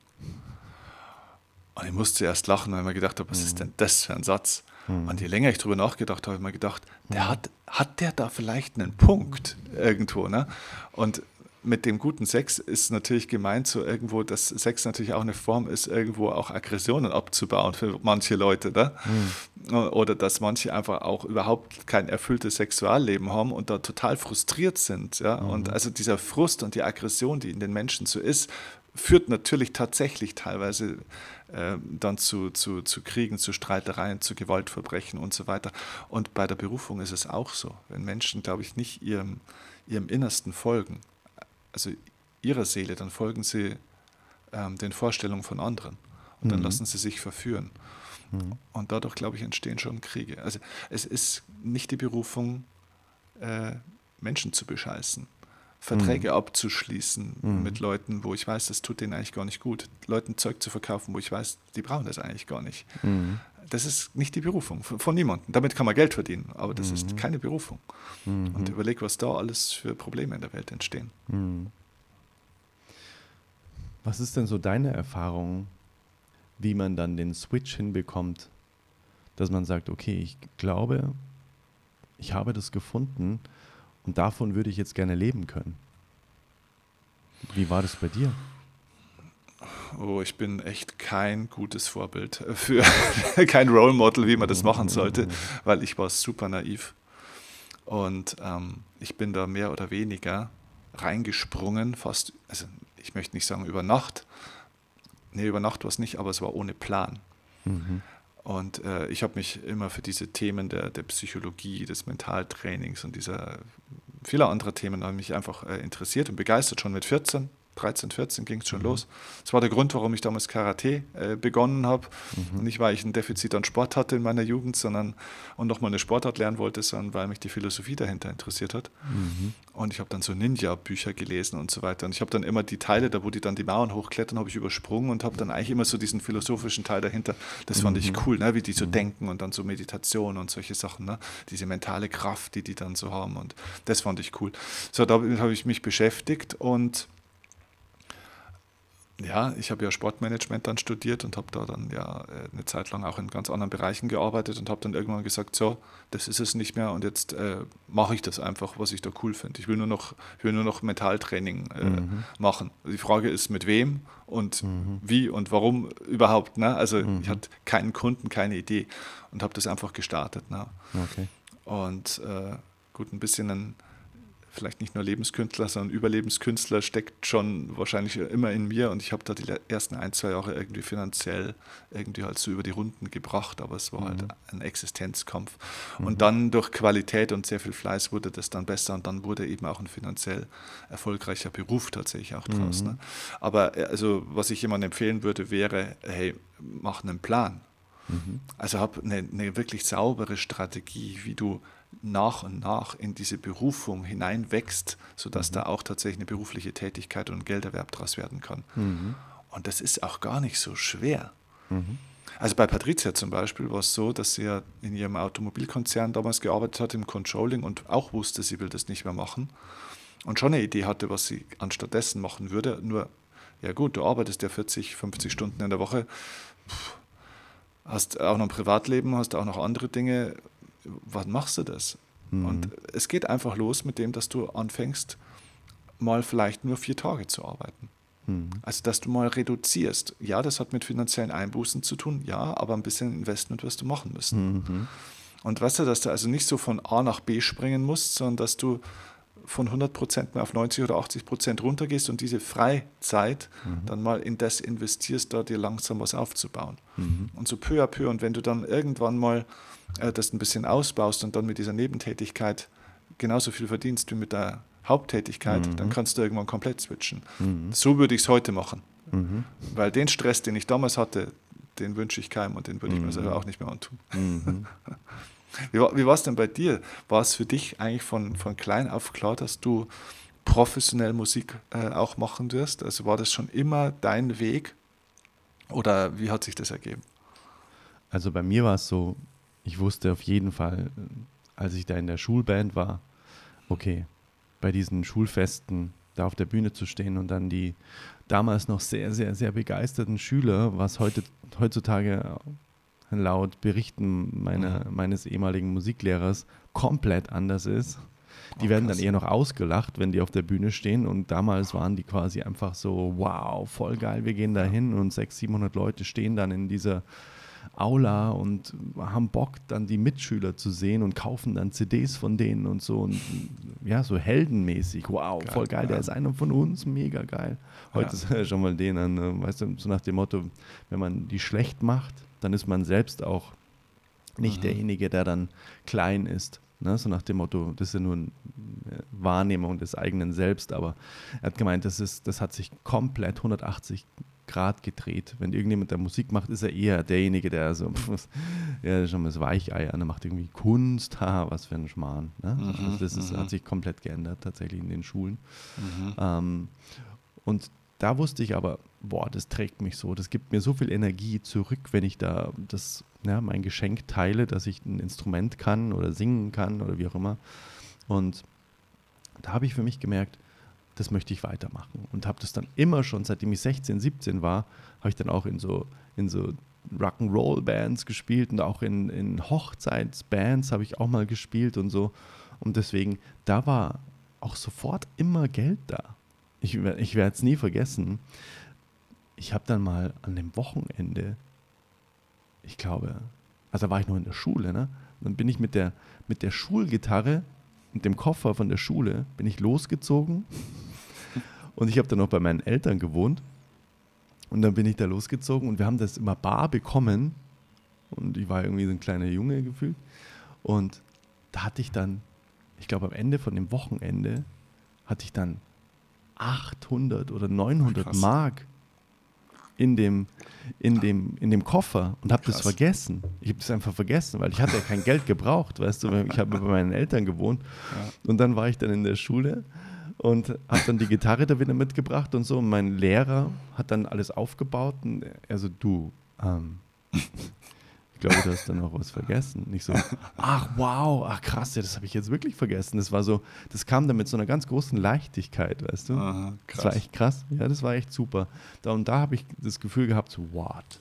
Und ich musste erst lachen, weil ich mir gedacht habe, was ist mhm. denn das für ein Satz? Mhm. Und je länger ich darüber nachgedacht habe, habe ich mir gedacht, der hat, hat der da vielleicht einen Punkt irgendwo? Ne? Und mit dem guten Sex ist natürlich gemeint, so irgendwo, dass Sex natürlich auch eine Form ist, irgendwo auch Aggressionen abzubauen für manche Leute. Ne? Mhm. Oder dass manche einfach auch überhaupt kein erfülltes Sexualleben haben und da total frustriert sind. Ja? Mhm. Und also dieser Frust und die Aggression, die in den Menschen so ist, führt natürlich tatsächlich teilweise äh, dann zu, zu, zu Kriegen, zu Streitereien, zu Gewaltverbrechen und so weiter. Und bei der Berufung ist es auch so. Wenn Menschen, glaube ich, nicht ihrem, ihrem Innersten folgen, also ihrer Seele, dann folgen sie ähm, den Vorstellungen von anderen und dann mhm. lassen sie sich verführen. Mhm. Und dadurch, glaube ich, entstehen schon Kriege. Also es ist nicht die Berufung, äh, Menschen zu bescheißen, Verträge mhm. abzuschließen mhm. mit Leuten, wo ich weiß, das tut denen eigentlich gar nicht gut. Leuten Zeug zu verkaufen, wo ich weiß, die brauchen das eigentlich gar nicht. Mhm. Das ist nicht die Berufung von, von niemandem. Damit kann man Geld verdienen, aber das ist mhm. keine Berufung. Mhm. Und überleg, was da alles für Probleme in der Welt entstehen. Mhm. Was ist denn so deine Erfahrung, wie man dann den Switch hinbekommt, dass man sagt, okay, ich glaube, ich habe das gefunden und davon würde ich jetzt gerne leben können. Wie war das bei dir? Oh, ich bin echt kein gutes Vorbild für kein Role Model, wie man das machen sollte, weil ich war super naiv. Und ähm, ich bin da mehr oder weniger reingesprungen, fast, also ich möchte nicht sagen über Nacht. Nee, über Nacht war es nicht, aber es war ohne Plan. Mhm. Und äh, ich habe mich immer für diese Themen der, der Psychologie, des Mentaltrainings und dieser vieler anderer Themen mich einfach äh, interessiert und begeistert schon mit 14. 13, 14 ging es schon mhm. los. Das war der Grund, warum ich damals Karate äh, begonnen habe. Mhm. Nicht, weil ich ein Defizit an Sport hatte in meiner Jugend, sondern und nochmal eine Sportart lernen wollte, sondern weil mich die Philosophie dahinter interessiert hat. Mhm. Und ich habe dann so Ninja-Bücher gelesen und so weiter. Und ich habe dann immer die Teile, da wo die dann die Mauern hochklettern, habe ich übersprungen und habe dann eigentlich immer so diesen philosophischen Teil dahinter. Das fand ich mhm. cool, ne? wie die so mhm. denken und dann so Meditation und solche Sachen. Ne? Diese mentale Kraft, die die dann so haben. Und das fand ich cool. So, damit habe ich mich beschäftigt und ja, ich habe ja Sportmanagement dann studiert und habe da dann ja äh, eine Zeit lang auch in ganz anderen Bereichen gearbeitet und habe dann irgendwann gesagt, so, das ist es nicht mehr und jetzt äh, mache ich das einfach, was ich da cool finde. Ich will nur noch, ich will nur noch Mentaltraining äh, mhm. machen. Die Frage ist, mit wem und mhm. wie und warum überhaupt. Ne? Also mhm. ich hatte keinen Kunden, keine Idee und habe das einfach gestartet. Ne? Okay. Und äh, gut, ein bisschen ein vielleicht nicht nur Lebenskünstler, sondern Überlebenskünstler steckt schon wahrscheinlich immer in mir und ich habe da die ersten ein, zwei Jahre irgendwie finanziell irgendwie halt so über die Runden gebracht, aber es war halt mhm. halt ein Existenzkampf. Mhm. Und dann durch Qualität und sehr viel Fleiß wurde das dann besser und dann wurde eben auch ein finanziell erfolgreicher Beruf tatsächlich auch draus. Mhm. Ne? Aber äh, also was ich jemandem empfehlen würde, wäre, hey, mach einen Plan. Mhm. Also hab eine, eine wirklich saubere Strategie, wie du nach und nach in diese Berufung hineinwächst, sodass mhm. da auch tatsächlich eine berufliche Tätigkeit und Gelderwerb daraus werden kann. Mhm. Und das ist auch gar nicht so schwer. Mhm. Also bei Patricia zum Beispiel war es so, dass sie ja in ihrem Automobilkonzern damals gearbeitet hat im Controlling und auch wusste, sie will das nicht mehr machen und schon eine Idee hatte, was sie anstattdessen machen würde. Nur, ja gut, du arbeitest ja 40, 50 Stunden in der Woche, hast auch noch ein Privatleben, hast auch noch andere Dinge wann machst du das? Mhm. Und es geht einfach los mit dem, dass du anfängst, mal vielleicht nur vier Tage zu arbeiten. Mhm. Also, dass du mal reduzierst. Ja, das hat mit finanziellen Einbußen zu tun, ja, aber ein bisschen Investment wirst du machen müssen. Mhm. Und weißt du, dass du also nicht so von A nach B springen musst, sondern dass du von 100 Prozent mehr auf 90 oder 80 Prozent runtergehst und diese Freizeit mhm. dann mal in das investierst, da dir langsam was aufzubauen. Mhm. Und so peu à peu. Und wenn du dann irgendwann mal äh, das ein bisschen ausbaust und dann mit dieser Nebentätigkeit genauso viel verdienst wie mit der Haupttätigkeit, mhm. dann kannst du irgendwann komplett switchen. Mhm. So würde ich es heute machen. Mhm. Weil den Stress, den ich damals hatte, den wünsche ich keinem und den würde ich mir mhm. selber auch nicht mehr antun. Mhm. wie wie war es denn bei dir? War es für dich eigentlich von, von klein auf klar, dass du professionell Musik äh, auch machen wirst? Also war das schon immer dein Weg oder wie hat sich das ergeben? Also bei mir war es so, ich wusste auf jeden Fall, als ich da in der Schulband war, okay, bei diesen Schulfesten da auf der Bühne zu stehen und dann die damals noch sehr, sehr, sehr begeisterten Schüler, was heute, heutzutage laut Berichten meine, mhm. meines ehemaligen Musiklehrers komplett anders ist. Die oh, werden dann eher noch ausgelacht, wenn die auf der Bühne stehen. Und damals waren die quasi einfach so, wow, voll geil, wir gehen da hin und 600, 700 Leute stehen dann in dieser Aula und haben Bock, dann die Mitschüler zu sehen und kaufen dann CDs von denen und so. Und ja, so heldenmäßig. Wow, geil, voll geil, ja. der ist einer von uns, mega geil. Heute ja. ist schon mal den an, äh, weißt du, so nach dem Motto, wenn man die schlecht macht, dann ist man selbst auch nicht mhm. derjenige, der dann klein ist. Ne? So nach dem Motto, das ist ja nur eine Wahrnehmung des eigenen Selbst, aber er hat gemeint, das, ist, das hat sich komplett 180 Grad gedreht. Wenn irgendjemand der Musik macht, ist er eher derjenige, der so, ja, schon mal das Weichei an, der macht irgendwie Kunst, haha, was für ein Schmarrn. Ne? Mhm, also das ist, hat mhm. sich komplett geändert, tatsächlich in den Schulen. Mhm. Ähm, und da wusste ich aber, boah, das trägt mich so, das gibt mir so viel Energie zurück, wenn ich da das, ja, mein Geschenk teile, dass ich ein Instrument kann oder singen kann oder wie auch immer. Und da habe ich für mich gemerkt, das möchte ich weitermachen. Und habe das dann immer schon, seitdem ich 16, 17 war, habe ich dann auch in so, in so Rock'n'Roll-Bands gespielt und auch in, in Hochzeitsbands habe ich auch mal gespielt und so. Und deswegen, da war auch sofort immer Geld da. Ich, ich werde es nie vergessen. Ich habe dann mal an dem Wochenende, ich glaube, also da war ich noch in der Schule, ne? Dann bin ich mit der, mit der Schulgitarre und dem Koffer von der Schule bin ich losgezogen und ich habe dann noch bei meinen Eltern gewohnt. Und dann bin ich da losgezogen und wir haben das immer bar bekommen. Und ich war irgendwie so ein kleiner Junge gefühlt. Und da hatte ich dann, ich glaube am Ende von dem Wochenende, hatte ich dann 800 oder 900 Ach, Mark in dem, in dem, in dem Koffer und habe das vergessen. Ich habe das einfach vergessen, weil ich hatte ja kein Geld gebraucht, weißt du, ich habe bei meinen Eltern gewohnt. Ja. Und dann war ich dann in der Schule und habe dann die Gitarre da wieder mitgebracht und so. Und mein Lehrer hat dann alles aufgebaut und er so, du, ähm, glaube, du hast dann noch was vergessen. Nicht so, ach wow, ach krass, ja, das habe ich jetzt wirklich vergessen. Das war so, das kam dann mit so einer ganz großen Leichtigkeit, weißt du? Aha, das war echt krass. Ja, das war echt super. Da, und da habe ich das Gefühl gehabt, so, what?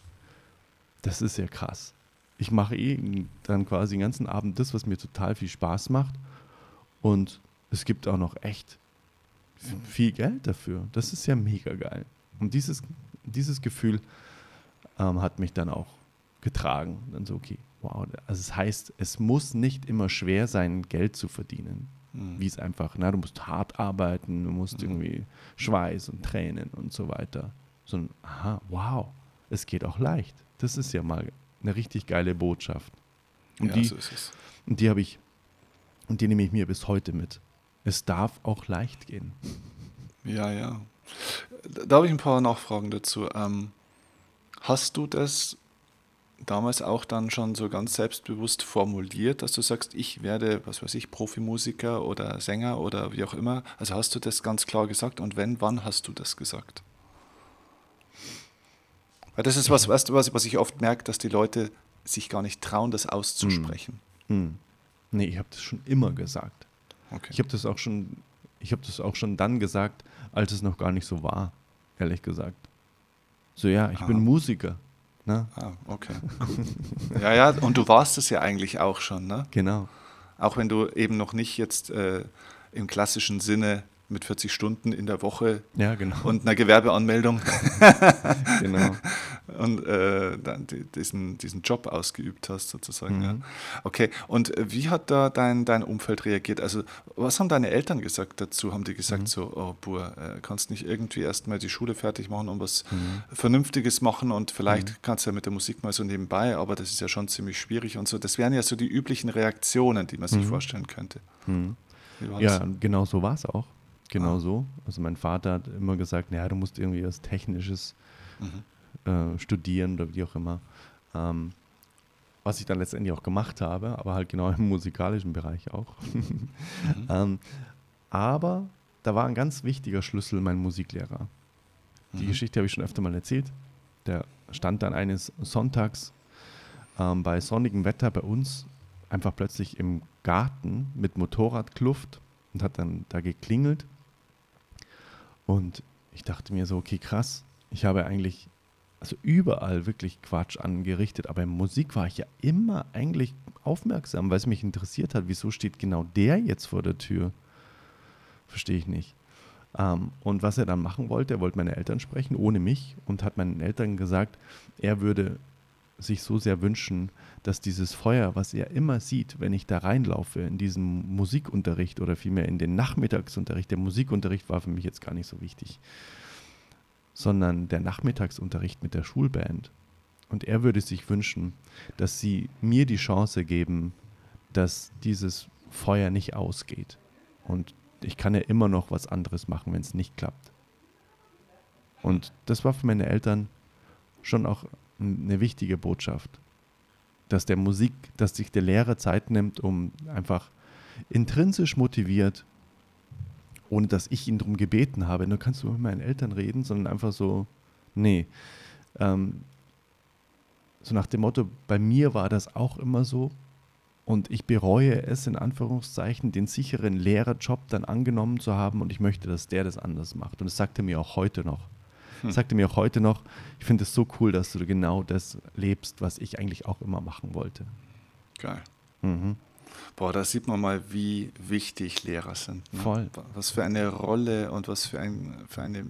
Das ist ja krass. Ich mache eh dann quasi den ganzen Abend das, was mir total viel Spaß macht. Und es gibt auch noch echt viel Geld dafür. Das ist ja mega geil. Und dieses, dieses Gefühl ähm, hat mich dann auch getragen. Dann so, okay, wow. Also es heißt, es muss nicht immer schwer sein, Geld zu verdienen. mhm. wie es einfach, na, du musst hart arbeiten, du musst mhm. irgendwie Schweiß und Tränen und so weiter. Sondern, aha, wow, es geht auch leicht. Das ist ja mal eine richtig geile Botschaft. Und ja, die, so Und die habe ich, und die nehme ich mir bis heute mit. Es darf auch leicht gehen. Ja, ja. Da habe ich ein paar Nachfragen dazu. Ähm, hast du das damals auch dann schon so ganz selbstbewusst formuliert, dass du sagst, ich werde, was weiß ich, Profimusiker oder Sänger oder wie auch immer? Also hast du das ganz klar gesagt und wenn, wann hast du das gesagt? Weil das ist was, weißt du, was, was ich oft merke, dass die Leute sich gar nicht trauen, das auszusprechen. Hm. Hm. Nee, ich habe das schon immer gesagt. Okay. Ich habe das auch schon, ich habe das auch schon dann gesagt, als es noch gar nicht so war, ehrlich gesagt. So, ja, ich ah. bin Musiker. Ne? Ah, okay. ja, ja, und du warst es ja eigentlich auch schon, ne? Genau. Auch wenn du eben noch nicht jetzt äh, im klassischen Sinne mit 40 Stunden in der Woche ja, genau. und einer Gewerbeanmeldung genau. Und äh, diesen, diesen Job ausgeübt hast sozusagen. Mhm. Ja. Okay, und äh, wie hat da dein, dein Umfeld reagiert? Also was haben deine Eltern gesagt dazu? Haben die gesagt mhm. so, oh Bur, äh, kannst nicht irgendwie erstmal die Schule fertig machen und was mhm. Vernünftiges machen und vielleicht mhm. kannst du ja mit der Musik mal so nebenbei, aber das ist ja schon ziemlich schwierig und so. Das wären ja so die üblichen Reaktionen, die man sich mhm. vorstellen könnte. Mhm. Ja, genau so war es auch. Genau ah. so. Also mein Vater hat immer gesagt, naja, du musst irgendwie was Technisches mhm. Äh, studieren oder wie auch immer. Ähm, was ich dann letztendlich auch gemacht habe, aber halt genau im musikalischen Bereich auch. Mhm. ähm, aber da war ein ganz wichtiger Schlüssel mein Musiklehrer. Die mhm. Geschichte habe ich schon öfter mal erzählt. Der stand dann eines Sonntags ähm, bei sonnigem Wetter bei uns einfach plötzlich im Garten mit Motorradkluft und hat dann da geklingelt und ich dachte mir so, okay, krass, ich habe eigentlich also überall wirklich Quatsch angerichtet, aber in Musik war ich ja immer eigentlich aufmerksam, weil es mich interessiert hat, wieso steht genau der jetzt vor der Tür? Verstehe ich nicht. Ähm, und was er dann machen wollte, er wollte meine Eltern sprechen, ohne mich, und hat meinen Eltern gesagt, er würde sich so sehr wünschen, dass dieses Feuer, was er immer sieht, wenn ich da reinlaufe in diesen Musikunterricht oder vielmehr in den Nachmittagsunterricht, der Musikunterricht war für mich jetzt gar nicht so wichtig, sondern der Nachmittagsunterricht mit der Schulband. Und er würde sich wünschen, dass sie mir die Chance geben, dass dieses Feuer nicht ausgeht. Und ich kann ja immer noch was anderes machen, wenn es nicht klappt. Und das war für meine Eltern schon auch eine wichtige Botschaft. Dass der Musik, dass sich der Lehrer Zeit nimmt, um einfach intrinsisch motiviert, ohne dass ich ihn darum gebeten habe, nur kannst du mit meinen Eltern reden, sondern einfach so, nee. Ähm, so nach dem Motto, bei mir war das auch immer so und ich bereue es in Anführungszeichen, den sicheren Lehrerjob dann angenommen zu haben und ich möchte, dass der das anders macht. Und das sagt er mir auch heute noch. Hm. Sagte mir auch heute noch, ich finde es so cool, dass du genau das lebst, was ich eigentlich auch immer machen wollte. Geil. Mhm. Boah, da sieht man mal, wie wichtig Lehrer sind. Ne? Voll. Was für eine Rolle und was für, ein, für eine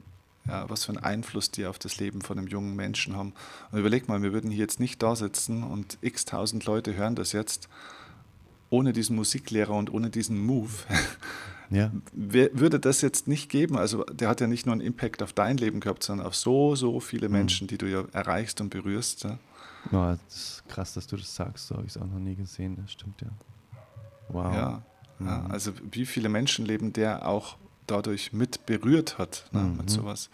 ja, was für einen Einfluss die auf das Leben von einem jungen Menschen haben. Und überleg mal, wir würden hier jetzt nicht da sitzen und x tausend Leute hören das jetzt ohne diesen Musiklehrer und ohne diesen Move. Ja. Würde das jetzt nicht geben, also der hat ja nicht nur einen Impact auf dein Leben gehabt, sondern auf so, so viele mhm. Menschen, die du ja erreichst und berührst. Ja. Ja, das ist krass, dass du das sagst, so habe ich es auch noch nie gesehen, das stimmt ja. Wow. Ja, mhm. ja, also wie viele Menschenleben der auch dadurch mit berührt hat, ne, mhm. mit sowas.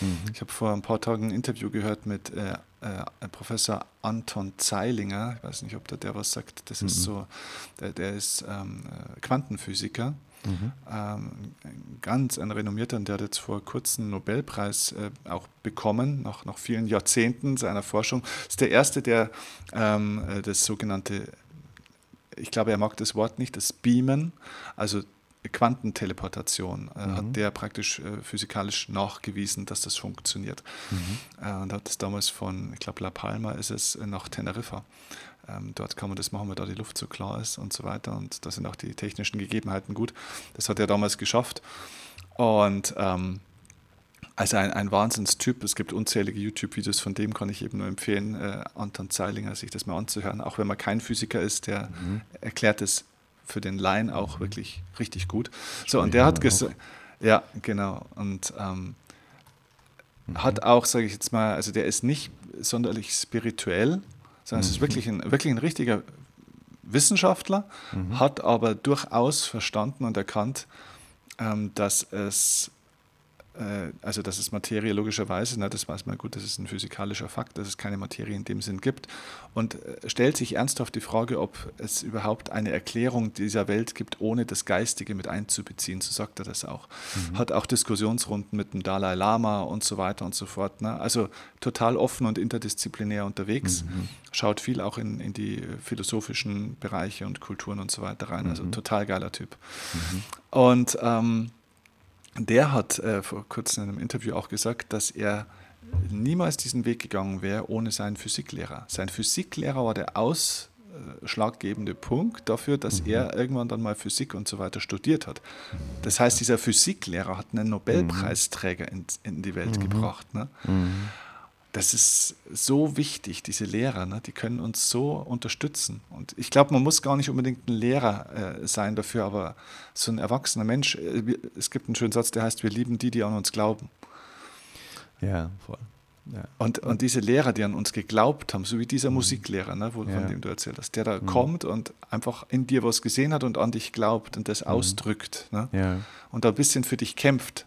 Mhm. Ich habe vor ein paar Tagen ein Interview gehört mit äh, äh, Professor Anton Zeilinger, ich weiß nicht, ob der, der was sagt, das ist mhm. so, der, der ist ähm, äh, Quantenphysiker Mhm. Ähm, ganz ein renommierter, und der hat jetzt vor kurzem einen Nobelpreis äh, auch bekommen, nach, nach vielen Jahrzehnten seiner Forschung. Ist der erste, der ähm, äh, das sogenannte, ich glaube, er mag das Wort nicht, das Beamen, also Quantenteleportation äh, mhm. hat der praktisch äh, physikalisch nachgewiesen, dass das funktioniert. Mhm. Äh, und hat es damals von, ich glaube, La Palma ist es, äh, nach Teneriffa ähm, dort kann man das machen, weil da die Luft so klar ist und so weiter. Und da sind auch die technischen Gegebenheiten gut. Das hat er damals geschafft. Und ähm, also ein, ein Wahnsinnstyp. Es gibt unzählige YouTube-Videos von dem, kann ich eben nur empfehlen, äh, Anton Zeilinger, sich das mal anzuhören. Auch wenn man kein Physiker ist, der mhm. erklärt es für den Laien auch wirklich richtig gut. So, und der hat gesagt, ja, genau. Und ähm, mhm. hat auch, sage ich jetzt mal, also der ist nicht sonderlich spirituell, sondern mhm. es ist mhm. wirklich ein, wirklich ein richtiger Wissenschaftler, mhm. hat aber durchaus verstanden und erkannt, ähm, dass es also dass es Materie logischerweise, ne, das weiß man gut, das ist ein physikalischer Fakt, dass es keine Materie in dem Sinn gibt und äh, stellt sich ernsthaft die Frage, ob es überhaupt eine Erklärung dieser Welt gibt, ohne das Geistige mit einzubeziehen, so sagt er das auch. Mhm. Hat auch Diskussionsrunden mit dem Dalai Lama und so weiter und so fort. Ne? Also total offen und interdisziplinär unterwegs, mhm. schaut viel auch in, in die philosophischen Bereiche und Kulturen und so weiter rein, also mhm. total geiler Typ. Mhm. Und ähm, der hat äh, vor kurzem in einem Interview auch gesagt, dass er niemals diesen Weg gegangen wäre ohne seinen Physiklehrer. Sein Physiklehrer war der ausschlaggebende Punkt dafür, dass mhm. er irgendwann dann mal Physik und so weiter studiert hat. Das heißt, dieser Physiklehrer hat einen Nobelpreisträger in, in die Welt mhm. gebracht. Ne? Das ist so wichtig, diese Lehrer, ne? die können uns so unterstützen. Und ich glaube, man muss gar nicht unbedingt ein Lehrer äh, sein dafür, aber so ein erwachsener Mensch, äh, es gibt einen schönen Satz, der heißt, wir lieben die, die an uns glauben. Ja, voll. Ja. Und, und diese Lehrer, die an uns geglaubt haben, so wie dieser mhm. Musiklehrer, ne, wo, ja. von dem du erzählt hast, der da mhm. kommt und einfach in dir was gesehen hat und an dich glaubt und das mhm. ausdrückt ne? ja. und da ein bisschen für dich kämpft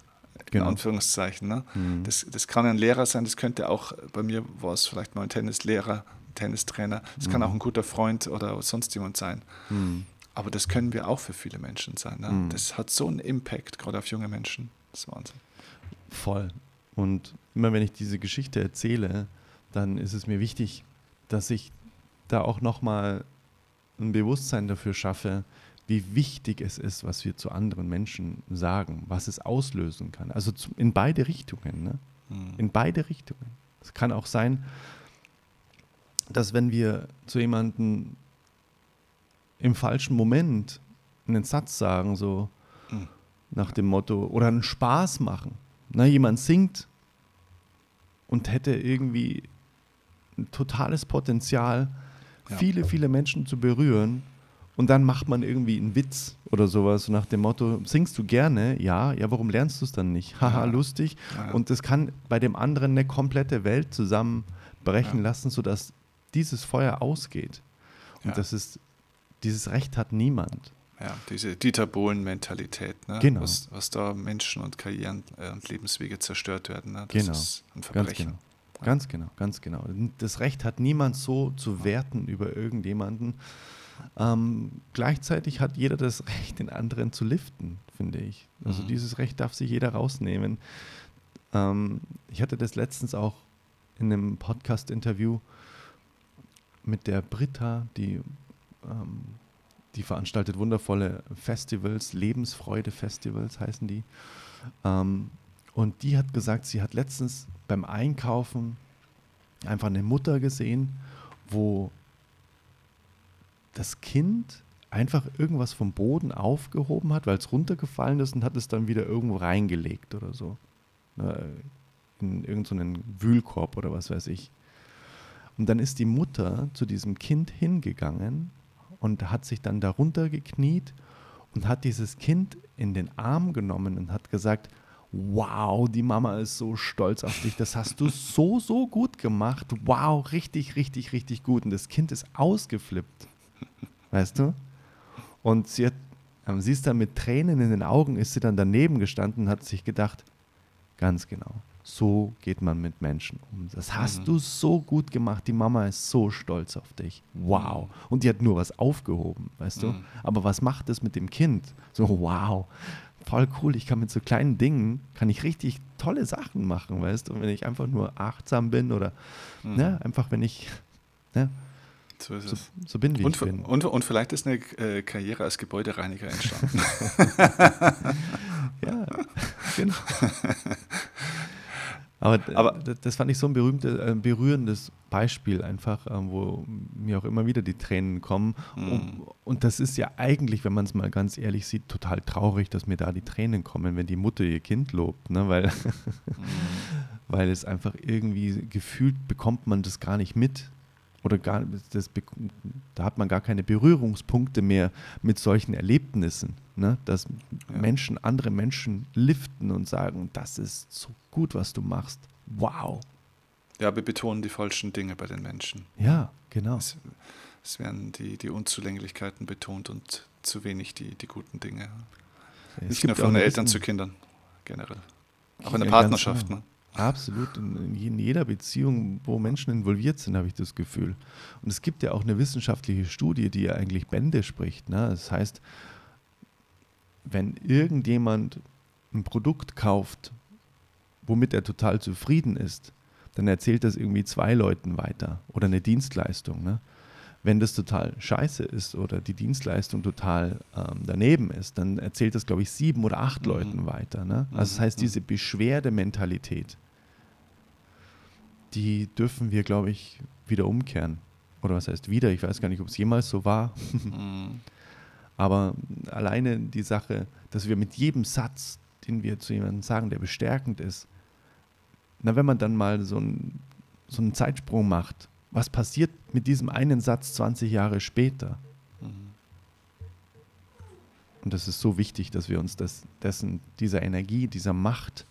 genau. in Anführungszeichen. Ne? Mhm. Das, das kann ein Lehrer sein, das könnte auch, bei mir war es vielleicht mal ein Tennislehrer, Tennistrainer, das mhm. kann auch ein guter Freund oder sonst jemand sein. Mhm. Aber das können wir auch für viele Menschen sein. Ne? Mhm. Das hat so einen Impact, gerade auf junge Menschen. Das ist Wahnsinn. Voll. Und immer wenn ich diese Geschichte erzähle, dann ist es mir wichtig, dass ich da auch nochmal ein Bewusstsein dafür schaffe, wie wichtig es ist, was wir zu anderen Menschen sagen, was es auslösen kann. Also in beide Richtungen. Ne? Mhm. In beide Richtungen. Es kann auch sein, dass wenn wir zu jemandem im falschen Moment einen Satz sagen, so mhm. nach dem Motto, oder einen Spaß machen. Na, jemand singt und hätte irgendwie ein totales Potenzial, ja. viele, viele Menschen zu berühren und dann macht man irgendwie einen Witz oder sowas nach dem Motto, singst du gerne? Ja, ja, warum lernst du es dann nicht? Haha, ja. lustig. Ja. Und das kann bei dem anderen eine komplette Welt zusammenbrechen ja. lassen, sodass dieses Feuer ausgeht. Und das ist, dieses Recht hat niemand. Ja, diese Dieter Bohlen-Mentalität, ne? genau. was, was da Menschen und Karrieren äh, und Lebenswege zerstört werden. Ne? Das genau. ist ein Verbrechen. Ganz genau. Ganz genau, ganz genau. Das Recht hat niemand so zu werten über irgendjemanden. Ähm, gleichzeitig hat jeder das Recht, den anderen zu liften, finde ich. Also mhm. dieses Recht darf sich jeder rausnehmen. Ähm, ich hatte das letztens auch in einem Podcast-Interview mit der Britta, die, ähm, die veranstaltet wundervolle Festivals, Lebensfreude-Festivals heißen die. Ähm, und die hat gesagt, sie hat letztens beim Einkaufen einfach eine Mutter gesehen, wo das Kind einfach irgendwas vom Boden aufgehoben hat, weil es runtergefallen ist und hat es dann wieder irgendwo reingelegt oder so. Ne, in irgendeinen Wühlkorb oder was weiß ich. Und dann ist die Mutter zu diesem Kind hingegangen und hat sich dann darunter gekniet und hat dieses Kind in den Arm genommen und hat gesagt, wow, die Mama ist so stolz auf dich, das hast du so, so gut gemacht, wow, richtig, richtig, richtig gut. Und das Kind ist ausgeflippt. Weißt du? Und sie, hat, ähm, sie ist dann mit Tränen in den Augen, ist sie dann daneben gestanden und hat sich gedacht, ganz genau, so geht man mit Menschen um. Das hast mhm. du so gut gemacht. Die Mama ist so stolz auf dich. Wow. Mhm. Und die hat nur was aufgehoben, weißt du? Mhm. Aber was macht das mit dem Kind? So, wow. Voll cool. Ich kann mit so kleinen Dingen, kann ich richtig tolle Sachen machen, weißt du? Und wenn ich einfach nur achtsam bin oder, mhm. ne, einfach wenn ich, ne, so ist es. So, bin wie und, ich bin. Und, und vielleicht ist eine äh, Karriere als Gebäudereiniger entstanden. ja, genau. Aber, Aber, das fand ich so ein berühmtes, äh, berührendes Beispiel einfach, äh, wo mir auch immer wieder die Tränen kommen. Mm. Und, und, das ist ja eigentlich, wenn man es mal ganz ehrlich sieht, total traurig, dass mir da die Tränen kommen, wenn die Mutter ihr Kind lobt, ne? weil, mm. weil es einfach irgendwie gefühlt bekommt man das gar nicht mit, oder gar, das, da hat man gar keine Berührungspunkte mehr mit solchen Erlebnissen, ne? dass ja. Menschen, andere Menschen liften und sagen, das ist so gut, was du machst. Wow. Ja, wir betonen die falschen Dinge bei den Menschen. Ja, genau. Es, es werden die, die Unzulänglichkeiten betont und zu wenig die, die guten Dinge. Es Nicht nur von Eltern zu Kindern, generell. Auch in der Partnerschaft. Ne? Absolut. In jeder Beziehung, wo Menschen involviert sind, habe ich das Gefühl. Und es gibt ja auch eine wissenschaftliche Studie, die ja eigentlich Bände spricht. Ne? Das heißt, wenn irgendjemand ein Produkt kauft, womit er total zufrieden ist, dann erzählt das irgendwie zwei Leuten weiter oder eine Dienstleistung. Ne? Wenn das total scheiße ist oder die Dienstleistung total ähm, daneben ist, dann erzählt das, glaube ich, sieben oder acht mhm. Leuten weiter. Ne? Also das heißt, mhm. diese Beschwerdementalität, die dürfen wir, glaube ich, wieder umkehren. Oder was heißt wieder? Ich weiß gar nicht, ob es jemals so war. mhm. Aber alleine die Sache, dass wir mit jedem Satz, den wir zu jemandem sagen, der bestärkend ist, na, wenn man dann mal so, ein, so einen Zeitsprung macht, was passiert mit diesem einen Satz 20 Jahre später? Mhm. Und das ist so wichtig, dass wir uns das, dessen, dieser Energie, dieser Macht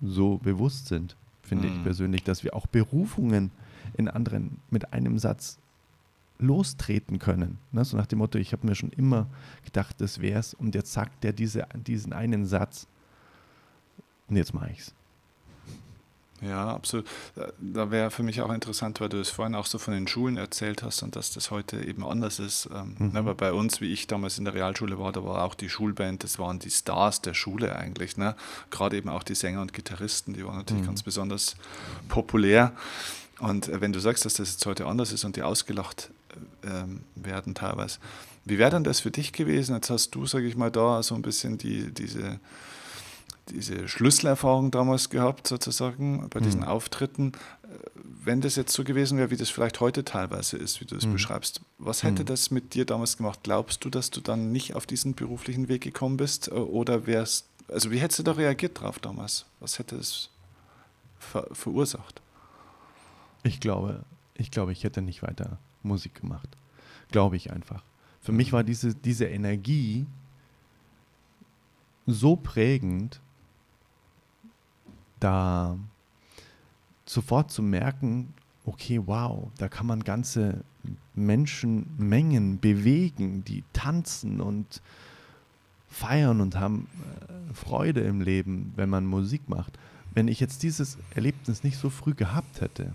so bewusst sind, finde mhm. ich persönlich, dass wir auch Berufungen in anderen mit einem Satz lostreten können. Ne? So nach dem Motto, ich habe mir schon immer gedacht, das wäre es und jetzt sagt er diese, diesen einen Satz und jetzt mache ich es. Ja, absolut. Da wäre für mich auch interessant, weil du es vorhin auch so von den Schulen erzählt hast und dass das heute eben anders ist. Ähm, mhm. Aber bei uns, wie ich damals in der Realschule war, da war auch die Schulband, das waren die Stars der Schule eigentlich. Ne? Gerade eben auch die Sänger und Gitarristen, die waren natürlich mhm. ganz besonders populär. Und äh, wenn du sagst, dass das jetzt heute anders ist und die ausgelacht ähm, werden teilweise, wie wäre denn das für dich gewesen? Jetzt hast du, sage ich mal, da so ein bisschen die, diese diese Schlüsselerfahrung damals gehabt, sozusagen, bei diesen mhm. Auftritten. Wenn das jetzt so gewesen wäre, wie das vielleicht heute teilweise ist, wie du es mhm. beschreibst, was hätte mhm. das mit dir damals gemacht? Glaubst du, dass du dann nicht auf diesen beruflichen Weg gekommen bist? Äh, oder wärst, also wie hättest du da reagiert drauf damals? Was hätte es ver verursacht? Ich glaube, ich glaube, ich hätte nicht weiter Musik gemacht. Glaube ich einfach. Für mich war diese, diese Energie so prägend, da sofort zu merken, okay, wow, da kann man ganze Menschenmengen bewegen, die tanzen und feiern und haben äh, Freude im Leben, wenn man Musik macht. Wenn ich jetzt dieses Erlebnis nicht so früh gehabt hätte,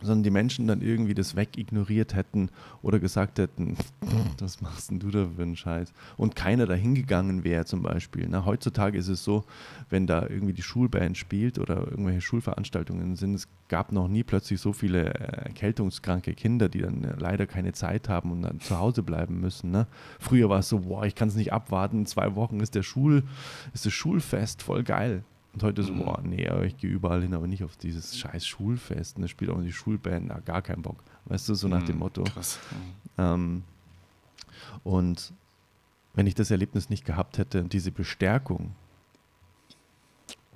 sondern die Menschen dann irgendwie das wegignoriert hätten oder gesagt hätten, was machst denn du da für einen Scheiß? Und keiner da hingegangen wäre zum Beispiel. Na, heutzutage ist es so, wenn da irgendwie die Schulband spielt oder irgendwelche Schulveranstaltungen sind, es gab noch nie plötzlich so viele äh, erkältungskranke Kinder, die dann äh, leider keine Zeit haben und dann zu Hause bleiben müssen. Ne? Früher war es so, boah, ich kann es nicht abwarten, in zwei Wochen ist der Schul, ist das Schulfest, voll geil. Und heute so, mhm. boah, nee, aber ich gehe überall hin, aber nicht auf dieses scheiß Schulfest. Und ne? spielt auch die Schulband, na, gar keinen Bock. Weißt du, so nach mhm, dem Motto. Krass. Ähm, und wenn ich das Erlebnis nicht gehabt hätte und diese Bestärkung,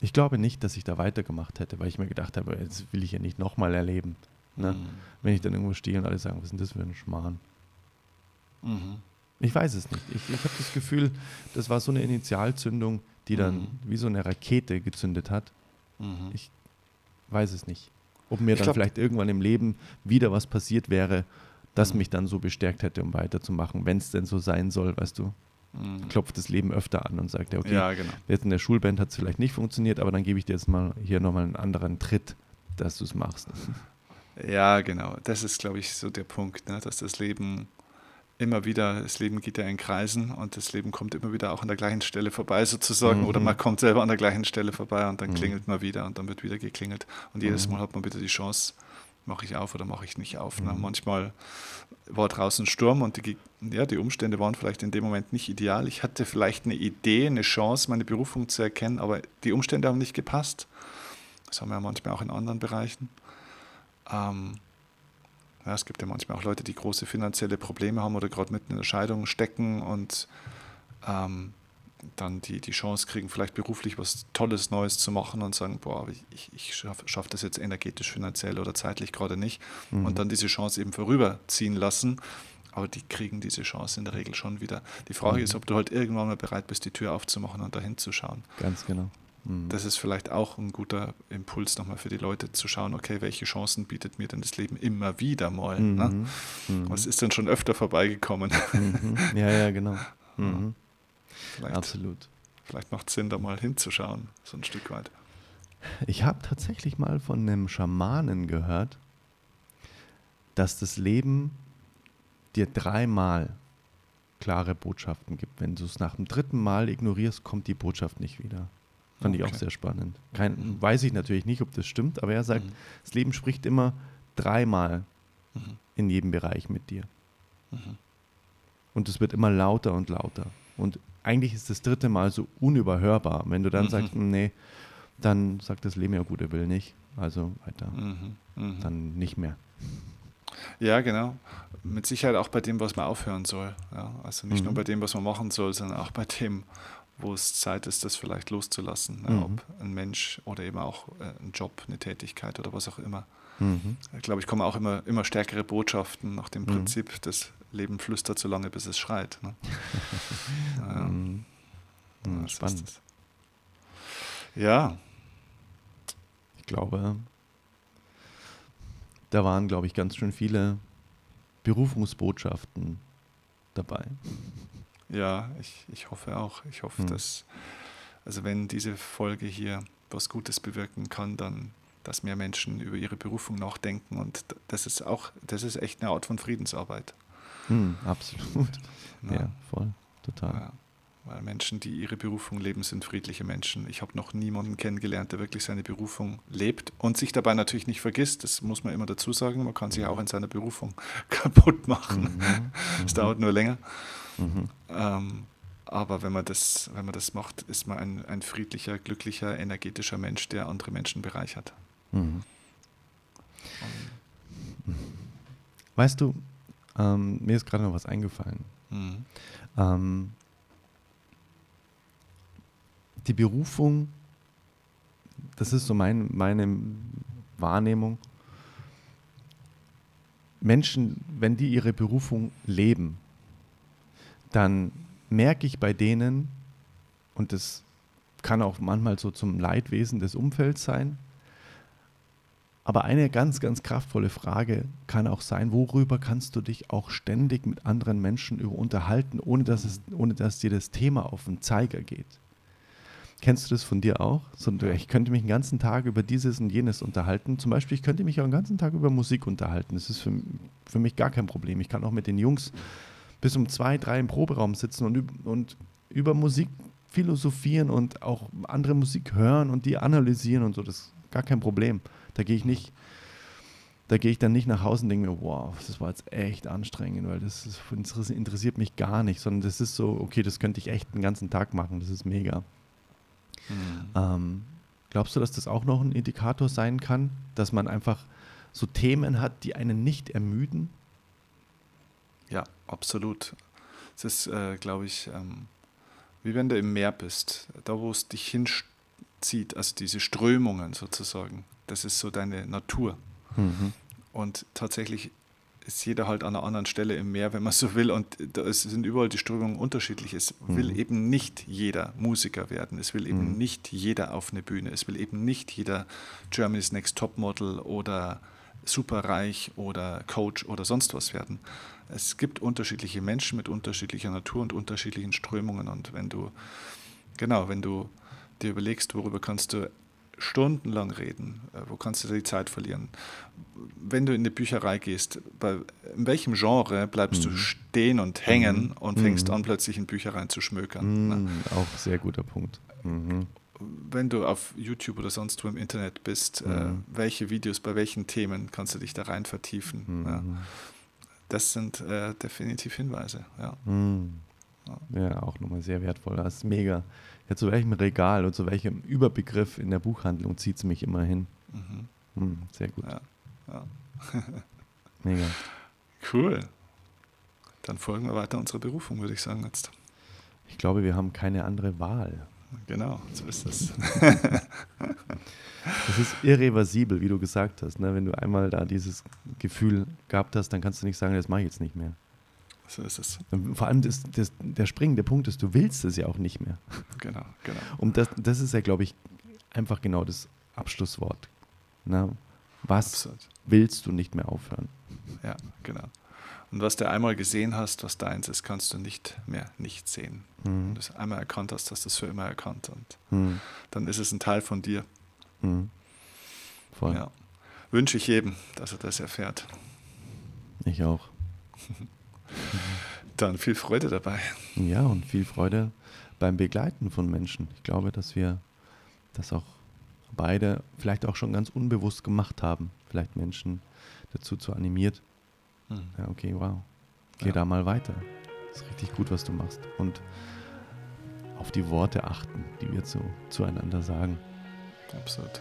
ich glaube nicht, dass ich da weitergemacht hätte, weil ich mir gedacht habe, jetzt will ich ja nicht nochmal erleben. Ne? Mhm. Wenn ich dann irgendwo stehe und alle sagen, was ist denn das für ein Schmarrn? Mhm. Ich weiß es nicht. Ich, ich habe das Gefühl, das war so eine Initialzündung, die dann mhm. wie so eine Rakete gezündet hat. Mhm. Ich weiß es nicht. Ob mir ich dann glaub, vielleicht irgendwann im Leben wieder was passiert wäre, das mhm. mich dann so bestärkt hätte, um weiterzumachen, wenn es denn so sein soll, weißt du. Mhm. Klopft das Leben öfter an und sagt, ja, okay, ja, genau. jetzt in der Schulband hat es vielleicht nicht funktioniert, aber dann gebe ich dir jetzt mal hier nochmal einen anderen Tritt, dass du es machst. Ja, genau. Das ist, glaube ich, so der Punkt, ne? dass das Leben immer wieder, das Leben geht ja in Kreisen und das Leben kommt immer wieder auch an der gleichen Stelle vorbei sozusagen mhm. oder man kommt selber an der gleichen Stelle vorbei und dann mhm. klingelt man wieder und dann wird wieder geklingelt und jedes mhm. Mal hat man wieder die Chance, mache ich auf oder mache ich nicht auf. Ne? Mhm. Manchmal war draußen Sturm und die, ja, die Umstände waren vielleicht in dem Moment nicht ideal. Ich hatte vielleicht eine Idee, eine Chance, meine Berufung zu erkennen, aber die Umstände haben nicht gepasst. Das haben wir ja manchmal auch in anderen Bereichen. Ähm, ja, es gibt ja manchmal auch Leute, die große finanzielle Probleme haben oder gerade mitten in der Scheidung stecken und ähm, dann die, die Chance kriegen, vielleicht beruflich was Tolles Neues zu machen und sagen, boah, ich, ich schaffe schaff das jetzt energetisch, finanziell oder zeitlich gerade nicht. Mhm. Und dann diese Chance eben vorüberziehen lassen. Aber die kriegen diese Chance in der Regel schon wieder. Die Frage mhm. ist, ob du halt irgendwann mal bereit bist, die Tür aufzumachen und dahin zu schauen. Ganz genau. Mhm. Das ist vielleicht auch ein guter Impuls nochmal für die Leute zu schauen, okay, welche Chancen bietet mir denn das Leben immer wieder mal? Mhm. Ne? Mhm. Was ist denn schon öfter vorbeigekommen? Mhm. Ja, ja, genau. Mhm. Vielleicht, Absolut. Vielleicht macht es Sinn, da mal hinzuschauen, so ein Stück weit. Ich habe tatsächlich mal von einem Schamanen gehört, dass das Leben dir dreimal klare Botschaften gibt. Wenn du es nach dem dritten Mal ignorierst, kommt die Botschaft nicht wieder. Fand okay. ich auch sehr spannend. Kein. Weiß ich natürlich nicht, ob das stimmt, aber er sagt, mhm. das Leben spricht immer dreimal mhm. in jedem Bereich mit dir. Mhm. Und es wird immer lauter und lauter. Und eigentlich ist das dritte Mal so unüberhörbar. Wenn du dann mhm. sagst, nee, dann sagt das Leben ja gut, er will nicht. Also weiter. Mhm. Mhm. Dann nicht mehr. Ja, genau. Mit Sicherheit auch bei dem, was man aufhören soll. Ja, also nicht nur bei dem, was man machen soll, sondern auch bei dem, wo es Zeit ist, das vielleicht loszulassen. Ja, ob ein Mensch oder eben auch äh, ein Job, eine Tätigkeit oder was auch immer. Mhm. Ich glaube, ich komme auch immer, immer stärkere Botschaften nach dem mhm. Prinzip, das Leben flüstert so lange, bis es schreit. Ne? ja. mhm. ja, Spannend. Ja. Ich glaube, da waren, glaube ich, ganz schön viele Berufungsbotschaften dabei. Ja, ich, ich hoffe auch. Ich hoffe, mhm. dass, also wenn diese Folge hier was Gutes bewirken kann, dann dass mehr Menschen über ihre Berufung nachdenken. Und das ist auch, das ist echt eine Art von Friedensarbeit. Hm, absolut. Ja. ja, voll, total. Ja, weil Menschen, die ihre Berufung leben, sind friedliche Menschen. Ich habe noch niemanden kennengelernt, der wirklich seine Berufung lebt und sich dabei natürlich nicht vergisst. Das muss man immer dazu sagen. Man kann sich auch in seiner Berufung kaputt machen. Mhm. Es mhm. dauert nur länger. Mhm. Ähm, aber wenn man das, wenn man das macht, ist man ein, ein friedlicher, glücklicher, energetischer Mensch, der andere Menschen bereichert. Mhm. Weißt du, ähm, mir ist gerade noch was eingefallen. Mhm. Ähm, die Berufung, das ist so mein, meine Wahrnehmung. Menschen, wenn die ihre Berufung leben, dann merke ich bei denen, und das kann auch manchmal so zum Leidwesen des Umfelds sein, aber eine ganz, ganz kraftvolle Frage kann auch sein, worüber kannst du dich auch ständig mit anderen Menschen über unterhalten, ohne dass, es, ohne dass dir das Thema auf den Zeiger geht? Kennst du das von dir auch? Ich könnte mich den ganzen Tag über dieses und jenes unterhalten. Zum Beispiel, ich könnte mich auch den ganzen Tag über Musik unterhalten. Das ist für, für mich gar kein Problem. Ich kann auch mit den Jungs bis um zwei, drei im Proberaum sitzen und, und über Musik philosophieren und auch andere Musik hören und die analysieren und so. Das ist gar kein Problem. Da gehe ich nicht, da gehe ich dann nicht nach Hause und denke mir, wow, das war jetzt echt anstrengend, weil das, ist, interessiert mich gar nicht, sondern das ist so, okay, das könnte ich echt den ganzen Tag machen, das ist mega. Mhm. Ähm, glaubst du, dass das auch noch ein Indikator sein kann, dass man einfach so Themen hat, die einen nicht ermüden? Absolut. Es ist, äh, glaube ich, ähm, wie wenn du im Meer bist, da wo es dich hinzieht, also diese Strömungen sozusagen. Das ist so deine Natur. Mhm. Und tatsächlich ist jeder halt an einer anderen Stelle im Meer, wenn man so will. Und da sind überall die Strömungen unterschiedlich. Es mhm. will eben nicht jeder Musiker werden. Es will eben mhm. nicht jeder auf eine Bühne. Es will eben nicht jeder Germany's Next Topmodel oder superreich oder Coach oder sonst was werden. Es gibt unterschiedliche Menschen mit unterschiedlicher Natur und unterschiedlichen Strömungen. Und wenn du, genau, wenn du dir überlegst, worüber kannst du stundenlang reden. Äh, wo kannst du die Zeit verlieren? Wenn du in die Bücherei gehst, bei, in welchem Genre bleibst mhm. du stehen und hängen mhm. und fängst mhm. an, plötzlich in Büchereien zu schmökern? Ne? Mhm. Auch sehr guter Punkt. Mhm. Wenn du auf YouTube oder sonst wo im Internet bist, äh, mhm. welche Videos bei welchen Themen kannst du dich da rein vertiefen? Ja? Das sind äh, definitiv Hinweise. Ja. ja, auch nochmal sehr wertvoll. Das ist mega ja, zu welchem Regal und zu welchem Überbegriff in der Buchhandlung zieht es mich immer hin. Mhm. Hm, sehr gut. Ja, ja. Mega. Cool. Dann folgen wir weiter unserer Berufung, würde ich sagen jetzt. ich glaube, wir haben keine andere Wahl. Genau, so ist es. das ist irreversibel, wie du gesagt hast. Ne? Wenn du einmal da dieses Gefühl gehabt hast, dann kannst du nicht sagen, das mache ich jetzt nicht mehr. So ist es. Vor allem das, das, der springende Punkt ist, du willst es ja auch nicht mehr. Genau, genau. Und das, das ist ja, glaube ich, einfach genau das Abschlusswort. Ne? Was Absolut. willst du nicht mehr aufhören? Ja, genau. Und was du einmal gesehen hast, was deins ist, kannst du nicht mehr nicht sehen. Mhm. Wenn du es einmal erkannt hast, hast du es für immer erkannt. Und mhm. dann ist es ein Teil von dir. Mhm. Voll. Ja. Wünsche ich jedem, dass er das erfährt. Ich auch. dann viel Freude dabei. Ja, und viel Freude beim Begleiten von Menschen. Ich glaube, dass wir das auch beide vielleicht auch schon ganz unbewusst gemacht haben. Vielleicht Menschen dazu zu animiert, hm. Ja, okay, wow. Geh ja. da mal weiter. Ist richtig gut, was du machst. Und auf die Worte achten, die wir zu, zueinander sagen. Absolut.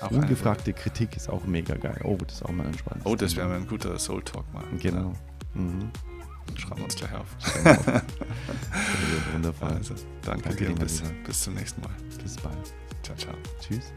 Auch Ungefragte Kritik ist auch mega geil. Oh, das ist auch mal entspannt. Oh, das wäre mal ein guter Soul Talk mal. Genau. Ja. Mhm. Schreiben wir uns gleich auf. auf. Wundervoll. Also, danke, danke dir und bis, bis zum nächsten Mal. Bis bald. Ciao, ciao. Tschüss.